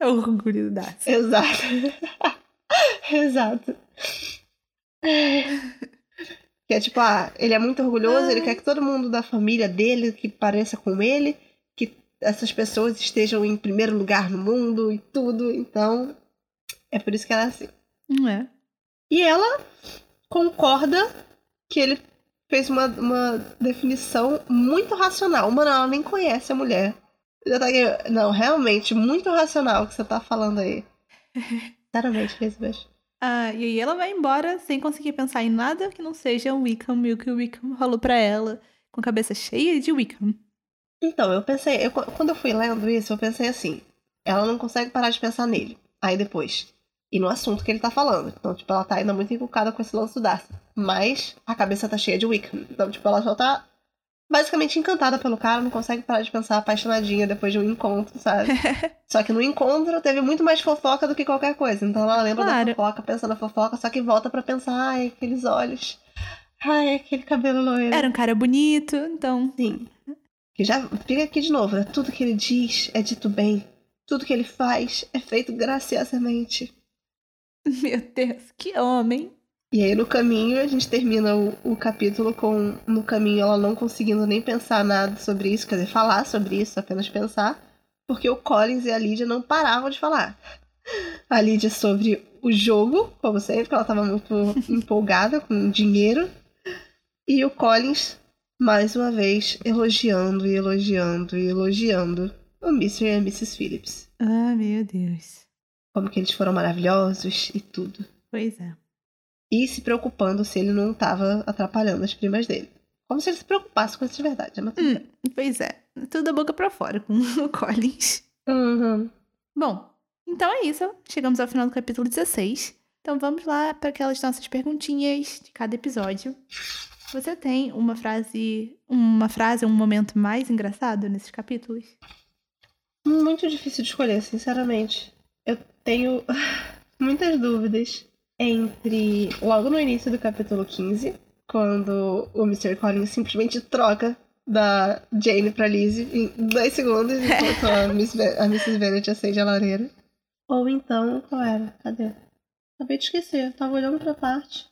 é o orgulho do Darcy. Exato. [laughs] Exato. Que é tipo, ah, ele é muito orgulhoso, ele Ai. quer que todo mundo da família dele que pareça com ele, essas pessoas estejam em primeiro lugar no mundo e tudo. Então, é por isso que ela é assim. É? E ela concorda que ele fez uma, uma definição muito racional. Mano, ela nem conhece a mulher. Já tá aqui, não, realmente, muito racional o que você tá falando aí. [laughs] Sinceramente, Elizabeth. Ah, e aí ela vai embora sem conseguir pensar em nada que não seja o Wickham e o que o Wickham falou pra ela, com a cabeça cheia de Wickham. Então, eu pensei, eu- quando eu fui lendo isso, eu pensei assim: ela não consegue parar de pensar nele. Aí depois. E no assunto que ele tá falando. Então, tipo, ela tá ainda muito encucada com esse lance do Darcy. Mas a cabeça tá cheia de Wickham. Então, tipo, ela só tá basicamente encantada pelo cara, não consegue parar de pensar apaixonadinha depois de um encontro, sabe? [laughs] só que no encontro teve muito mais fofoca do que qualquer coisa. Então ela lembra Claro. da fofoca, pensa na fofoca, só que volta pra pensar, ai, aqueles olhos. Ai, aquele cabelo loiro. Era um cara bonito, então. Sim. Que já fica aqui de novo, né? Tudo que ele diz é dito bem. Tudo que ele faz é feito graciosamente. [laughs] Meu Deus, que homem. E aí no caminho a gente termina o, o capítulo com no caminho ela não conseguindo nem pensar nada sobre isso, quer dizer, falar sobre isso, apenas pensar, porque o Collins e a Lídia não paravam de falar. [laughs] A Lídia sobre o jogo, como sempre, porque ela estava muito [laughs] empolgada com dinheiro, e o Collins mais uma vez elogiando e elogiando e elogiando o Mr. e a Mrs. Phillips. Ah, meu Deus. Como que eles foram maravilhosos e tudo. Pois é. e se preocupando se ele não estava atrapalhando as primas dele. Como se ele se preocupasse com isso de verdade. Mas... Hum, pois é. Tudo da boca pra fora com [laughs] o Collins. Uhum. Bom, então é isso. Chegamos ao final do capítulo 16. Então vamos lá para aquelas nossas perguntinhas de cada episódio. Você tem uma frase, uma frase, um momento mais engraçado nesses capítulos? Muito difícil de escolher, sinceramente. Eu tenho [laughs] muitas dúvidas entre logo no início do capítulo 15, quando o Mr. Collins simplesmente troca da Jane pra Lizzie em dois segundos enquanto a, Miss a Mrs. Bennet acende a lareira. Ou então, qual era? Cadê? Acabei de esquecer, tava olhando pra parte.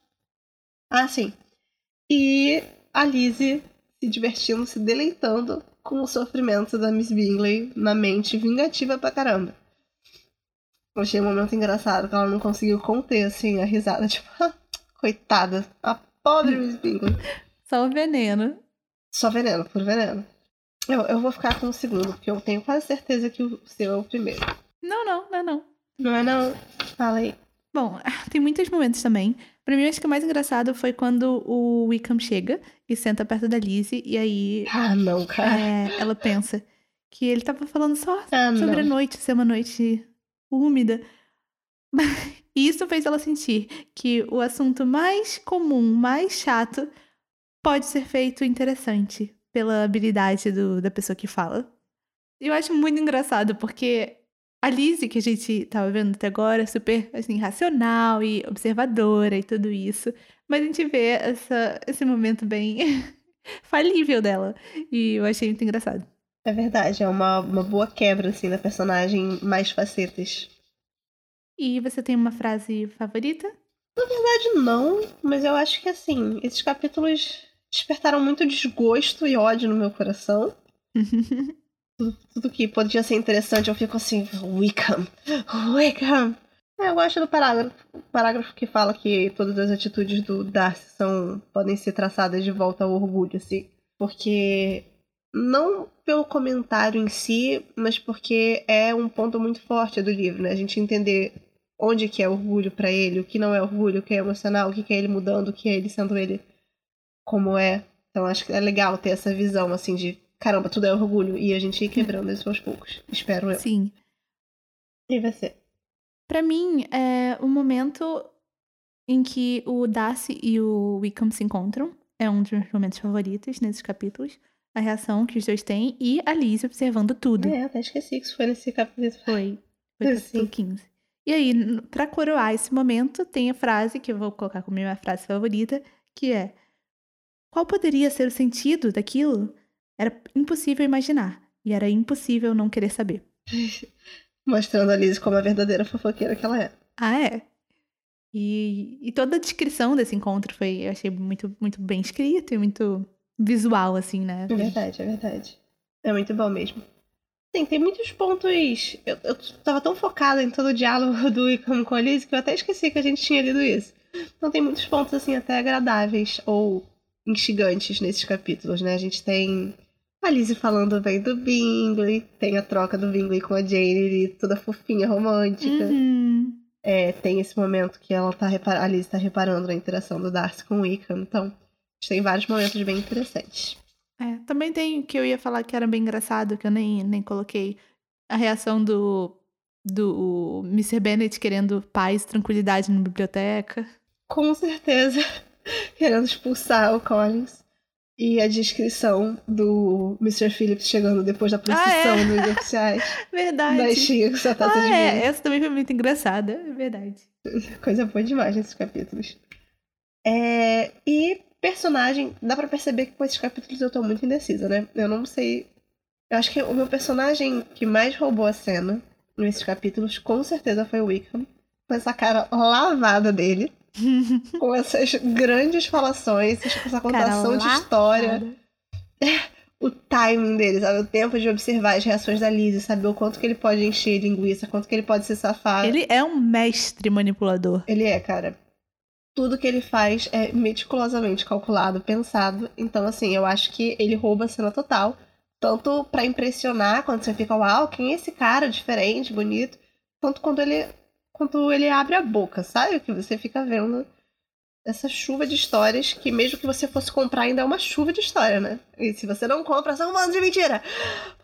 Ah, sim. E a Lizzie se divertindo, se deleitando com o sofrimento da Miss Bingley na mente, vingativa pra caramba. Eu achei um momento engraçado que ela não conseguiu conter, assim, a risada. [laughs] Tipo, "Ah, coitada, a pobre Miss Bingley. Só o veneno. Só veneno, por veneno. Eu, eu vou ficar com o segundo, porque eu tenho quase certeza que o seu é o primeiro. Não, não, não, não. Não é não? Fala aí. Bom, tem muitos momentos também. Pra mim, acho que o mais engraçado foi quando o Wickham chega e senta perto da Lizzie, e aí Ah, não, cara. é, ela pensa: que ele tava falando só Ah, sobre a não. noite ser uma noite úmida. [laughs] E isso fez ela sentir que o assunto mais comum, mais chato, pode ser feito interessante pela habilidade do- da pessoa que fala. Eu acho muito engraçado, porque a Lizzie, que a gente tava vendo até agora, é super assim, racional e observadora e tudo isso. Mas a gente vê essa, esse momento bem [laughs] falível dela. E eu achei muito engraçado. É verdade, é uma, uma boa quebra, assim, da personagem, mais facetas. E você tem uma frase favorita? Na verdade, não, mas eu acho que, assim, esses capítulos despertaram muito desgosto e ódio no meu coração. [laughs] Tudo que podia ser interessante, eu fico assim, Wickham, Wickham. É, eu gosto do parágrafo, parágrafo que fala que todas as atitudes do Darcy são, podem ser traçadas de volta ao orgulho, assim. Porque, não pelo comentário em si, mas porque é um ponto muito forte do livro, né? A gente entender onde que é orgulho pra ele, o que não é orgulho, o que é emocional, o que que é ele mudando, o que é ele sendo ele como é. Então acho que é legal ter essa visão, assim, de caramba, tudo é orgulho. E a gente ir quebrando isso aos poucos. Espero eu. Sim. E você? Pra mim, é o momento em que o Darcy e o Wickham se encontram. É um dos meus momentos favoritos nesses capítulos. A reação que os dois têm e a Liz observando tudo. É, até esqueci que isso foi nesse capítulo. Foi. Foi capítulo 15. E aí, pra coroar esse momento, tem a frase que eu vou colocar como minha frase favorita, que é: Qual poderia ser o sentido daquilo? Era impossível imaginar. E era impossível não querer saber. [laughs] Mostrando a Liz como a verdadeira fofoqueira que ela é. Ah, é? E, e toda a descrição desse encontro foi, eu achei muito, muito bem escrito e muito visual, assim, né? É verdade, é verdade. É muito bom mesmo. Sim, tem muitos pontos. Eu, eu tava tão focada em todo o diálogo do Wickham com a Liz que eu até esqueci que a gente tinha lido isso. Então tem muitos pontos, assim, até agradáveis ou instigantes nesses capítulos, né? A gente tem a Liz falando bem do Bingley, tem a troca do Bingley com a Jane ali, toda fofinha, romântica. Uhum. É, tem esse momento que ela tá repar... a Liz tá reparando na interação do Darcy com o Wickham. Então, tem vários momentos bem interessantes. É, também tem o que eu ia falar que era bem engraçado, que eu nem, nem coloquei. A reação do, do Mr. Bennet querendo paz, tranquilidade na biblioteca. Com certeza, [laughs] querendo expulsar o Collins. E a descrição do Mr. Phillips chegando depois da procissão Ah, é? dos oficiais. [laughs] Verdade. da Xinga com Ah, de é. Essa também foi muito engraçada, é verdade. [laughs] Coisa boa demais nesses capítulos. É, e personagem, dá pra perceber que com esses capítulos eu tô muito indecisa, né? Eu não sei. Eu acho que o meu personagem que mais roubou a cena nesses capítulos, com certeza, foi o Wickham. Com essa cara lavada dele. [laughs] com essas grandes falações, essa contação de história. O timing dele, sabe? O tempo de observar as reações da Lizzie, saber o quanto que ele pode encher linguiça, quanto que ele pode se safar. Ele é um mestre manipulador. Ele é, cara. Tudo que ele faz é meticulosamente calculado, pensado. Então, assim, eu acho que ele rouba a cena total. Tanto pra impressionar, quando você fica, uau, quem é esse cara diferente, bonito. Tanto quando ele, quando ele abre a boca, sabe? Que você fica vendo essa chuva de histórias que mesmo que você fosse comprar ainda é uma chuva de história, né? E se você não compra, são um bando de mentira.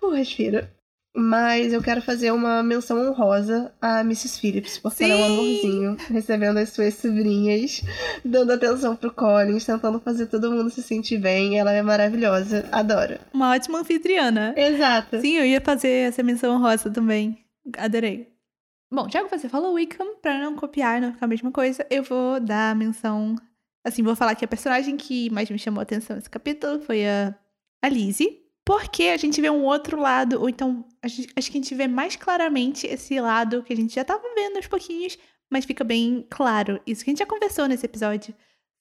Pô, respira. Mas eu quero fazer uma menção honrosa a Mrs. Phillips, porque ela é um Sim! amorzinho, recebendo as suas sobrinhas, dando atenção pro Collins, tentando fazer todo mundo se sentir bem. Ela é maravilhosa, adoro. Uma ótima anfitriana. Exato. Sim, eu ia fazer essa menção rosa também. Adorei. Bom, já que você falou Wickham, pra não copiar, não ficar a mesma coisa, eu vou dar a menção. Assim, vou falar que a personagem que mais me chamou a atenção nesse capítulo foi a, a Lizzie. Porque a gente vê um outro lado, ou então gente- acho que a gente vê mais claramente esse lado que a gente já tava vendo aos pouquinhos, mas fica bem claro. Isso que a gente já conversou nesse episódio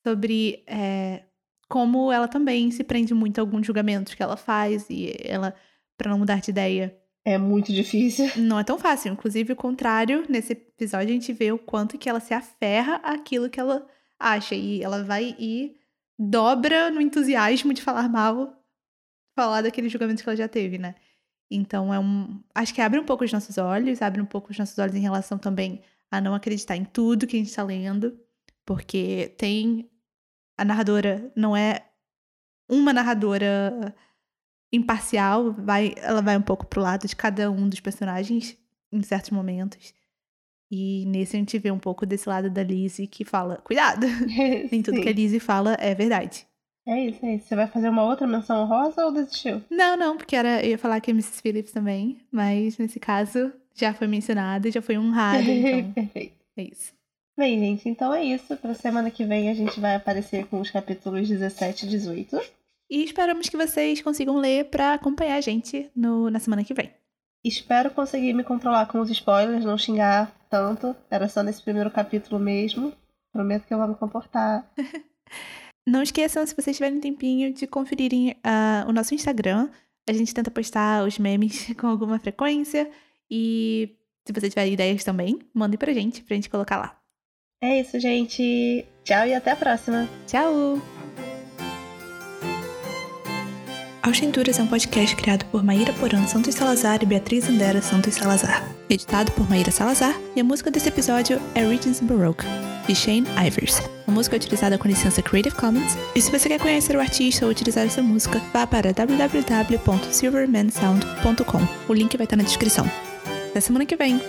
sobre é, como ela também se prende muito a alguns julgamentos que ela faz e ela, pra não mudar de ideia, É muito difícil. [laughs] não é tão fácil. Inclusive, o contrário, nesse episódio a gente vê o quanto que ela se aferra àquilo que ela acha. E ela vai e dobra no entusiasmo de falar mal, falar daqueles julgamentos que ela já teve, né? Então é um. Acho que abre um pouco os nossos olhos, abre um pouco os nossos olhos em relação também a não acreditar em tudo que a gente tá lendo. Porque tem. A narradora não é uma narradora imparcial, vai, ela vai um pouco pro lado de cada um dos personagens em certos momentos. E nesse a gente vê um pouco desse lado da Lizzie que fala, cuidado, [laughs] nem tudo que a Lizzie fala é verdade. É isso, é isso. Você vai fazer uma outra menção rosa ou desistiu? Não, não, porque era, eu ia falar que é Mrs. Phillips também, mas nesse caso já foi mencionada, já foi honrada, [laughs] então Perfeito. é isso. Bem, gente, então é isso. Pra semana que vem a gente vai aparecer com os capítulos 17 e 18. E esperamos que vocês consigam ler pra acompanhar a gente no, na semana que vem. Espero conseguir me controlar com os spoilers, não xingar tanto. Era só nesse primeiro capítulo mesmo. Prometo que eu vou me comportar. [laughs] Não esqueçam, se vocês tiverem um tempinho, de conferirem ah, o nosso Instagram. A gente tenta postar os memes [laughs] com alguma frequência. E se vocês tiverem ideias também, mandem pra gente, pra gente colocar lá. É isso, gente. Tchau e até a próxima. Tchau! Aos Cinturas é um podcast criado por Maíra Porã Santos Salazar e Beatriz Andera Santos Salazar. Editado por Maíra Salazar e a música desse episódio é Regions Baroque, de Shane Ivers. A música é utilizada com licença Creative Commons. E se você quer conhecer o artista ou utilizar essa música, vá para www.silvermansound.com. O link vai estar na descrição. Até semana que vem!